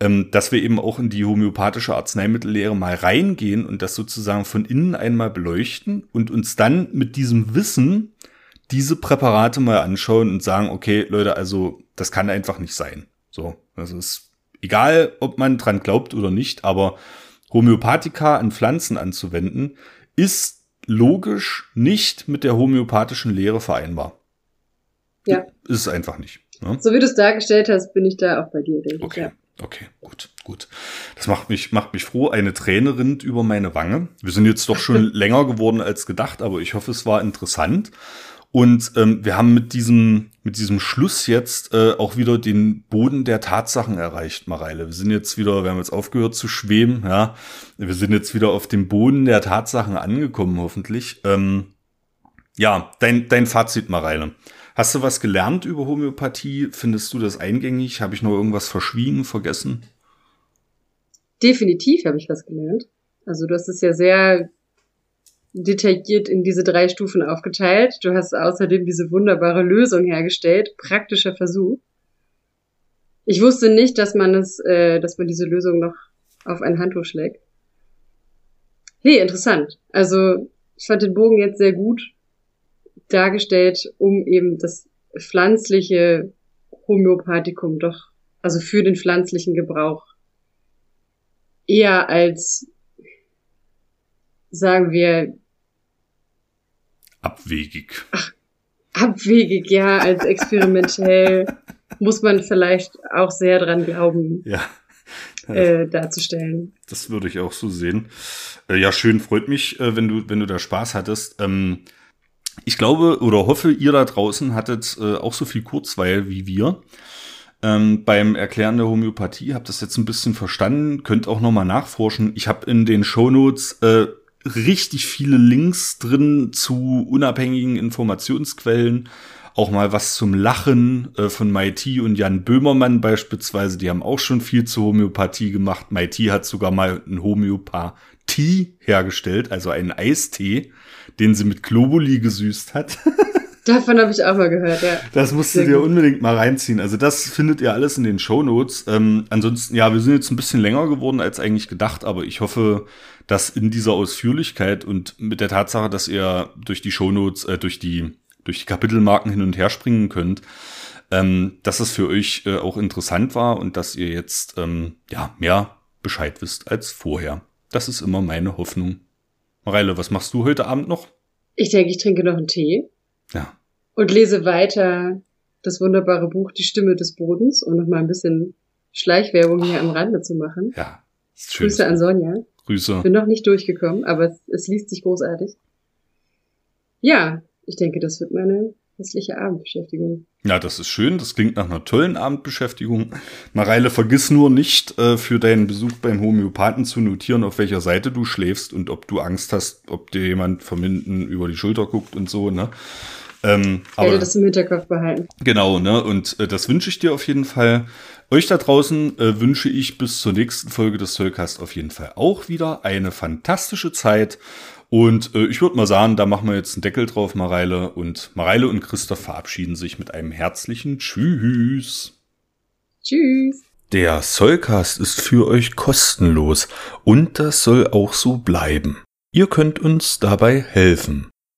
ähm, dass wir eben auch in die homöopathische Arzneimittellehre mal reingehen und das sozusagen von innen einmal beleuchten und uns dann mit diesem Wissen diese Präparate mal anschauen und sagen, okay, Leute, also das kann einfach nicht sein. So, das ist Egal, ob man dran glaubt oder nicht, aber Homöopathika an Pflanzen anzuwenden, ist logisch nicht mit der homöopathischen Lehre vereinbar. Ja. Ist es einfach nicht. Ne? So wie du es dargestellt hast, bin ich da auch bei dir, denke okay. ich. Ja. Okay, gut, gut. Das macht mich, macht mich froh. Eine Träne rinnt über meine Wange. Wir sind jetzt doch schon [laughs] länger geworden als gedacht, aber ich hoffe, es war interessant. Und ähm, wir haben mit diesem, mit diesem Schluss jetzt äh, auch wieder den Boden der Tatsachen erreicht, Mareile. Wir sind jetzt wieder, wir haben jetzt aufgehört zu schweben, ja. Wir sind jetzt wieder auf dem Boden der Tatsachen angekommen, hoffentlich. Ähm, ja, dein, dein Fazit, Mareile. Hast du was gelernt über Homöopathie? Findest du das eingängig? Habe ich noch irgendwas verschwiegen, vergessen? Definitiv habe ich was gelernt. Also du hast es ja sehr detailliert in diese drei Stufen aufgeteilt. Du hast außerdem diese wunderbare Lösung hergestellt, praktischer Versuch. Ich wusste nicht, dass man es, äh, dass man diese Lösung noch auf ein Handtuch schlägt. Hey, interessant. Also ich fand den Bogen jetzt sehr gut dargestellt, um eben das pflanzliche Homöopathikum doch, also für den pflanzlichen Gebrauch, eher als, sagen wir, abwegig. Ach, abwegig, ja, als experimentell muss man vielleicht auch sehr dran glauben. Ja. Äh, darzustellen. Das würde ich auch so sehen. Äh, ja, schön, freut mich, äh, wenn du, wenn du da Spaß hattest. Ähm, ich glaube oder hoffe, ihr da draußen hattet äh, auch so viel Kurzweil wie wir. Ähm, beim Erklären der Homöopathie habt das jetzt ein bisschen verstanden, könnt auch nochmal nachforschen. Ich habe in den Shownotes äh, richtig viele Links drin zu unabhängigen Informationsquellen. Auch mal was zum Lachen äh, von Maiti und Jan Böhmermann beispielsweise. Die haben auch schon viel zur Homöopathie gemacht. Maiti hat sogar mal ein Homöopathie hergestellt, also einen Eistee, den sie mit Globuli gesüßt hat. [laughs] Davon habe ich auch mal gehört, ja. Das musst du dir unbedingt mal reinziehen. Also das findet ihr alles in den Show Notes. Ähm, ansonsten, ja, wir sind jetzt ein bisschen länger geworden als eigentlich gedacht, aber ich hoffe, dass in dieser Ausführlichkeit und mit der Tatsache, dass ihr durch die Show Notes, äh, durch die durch die Kapitelmarken hin und her springen könnt, ähm, dass es für euch äh, auch interessant war und dass ihr jetzt ähm, ja mehr Bescheid wisst als vorher. Das ist immer meine Hoffnung. Mareile, was machst du heute Abend noch? Ich denke, ich trinke noch einen Tee. Und lese weiter das wunderbare Buch Die Stimme des Bodens, um noch mal ein bisschen Schleichwerbung hier am Rande zu machen. Ja. Grüße an Sonja. Grüße. Bin noch nicht durchgekommen, aber es, es liest sich großartig. Ja, ich denke, das wird meine hässliche Abendbeschäftigung. Ja, das ist schön. Das klingt nach einer tollen Abendbeschäftigung. Mareile, vergiss nur nicht, äh, für deinen Besuch beim Homöopathen zu notieren, auf welcher Seite du schläfst und ob du Angst hast, ob dir jemand verminden über die Schulter guckt und so, ne? Ähm, ich werde aber, das im Hinterkopf behalten. Genau, ne? Und äh, das wünsche ich dir auf jeden Fall. Euch da draußen äh, wünsche ich bis zur nächsten Folge des Soulcast auf jeden Fall auch wieder eine fantastische Zeit. Und äh, ich würde mal sagen, da machen wir jetzt einen Deckel drauf, Mareile. Und Mareile und Christoph verabschieden sich mit einem herzlichen Tschüss. Tschüss. Der Soulcast ist für euch kostenlos und das soll auch so bleiben. Ihr könnt uns dabei helfen.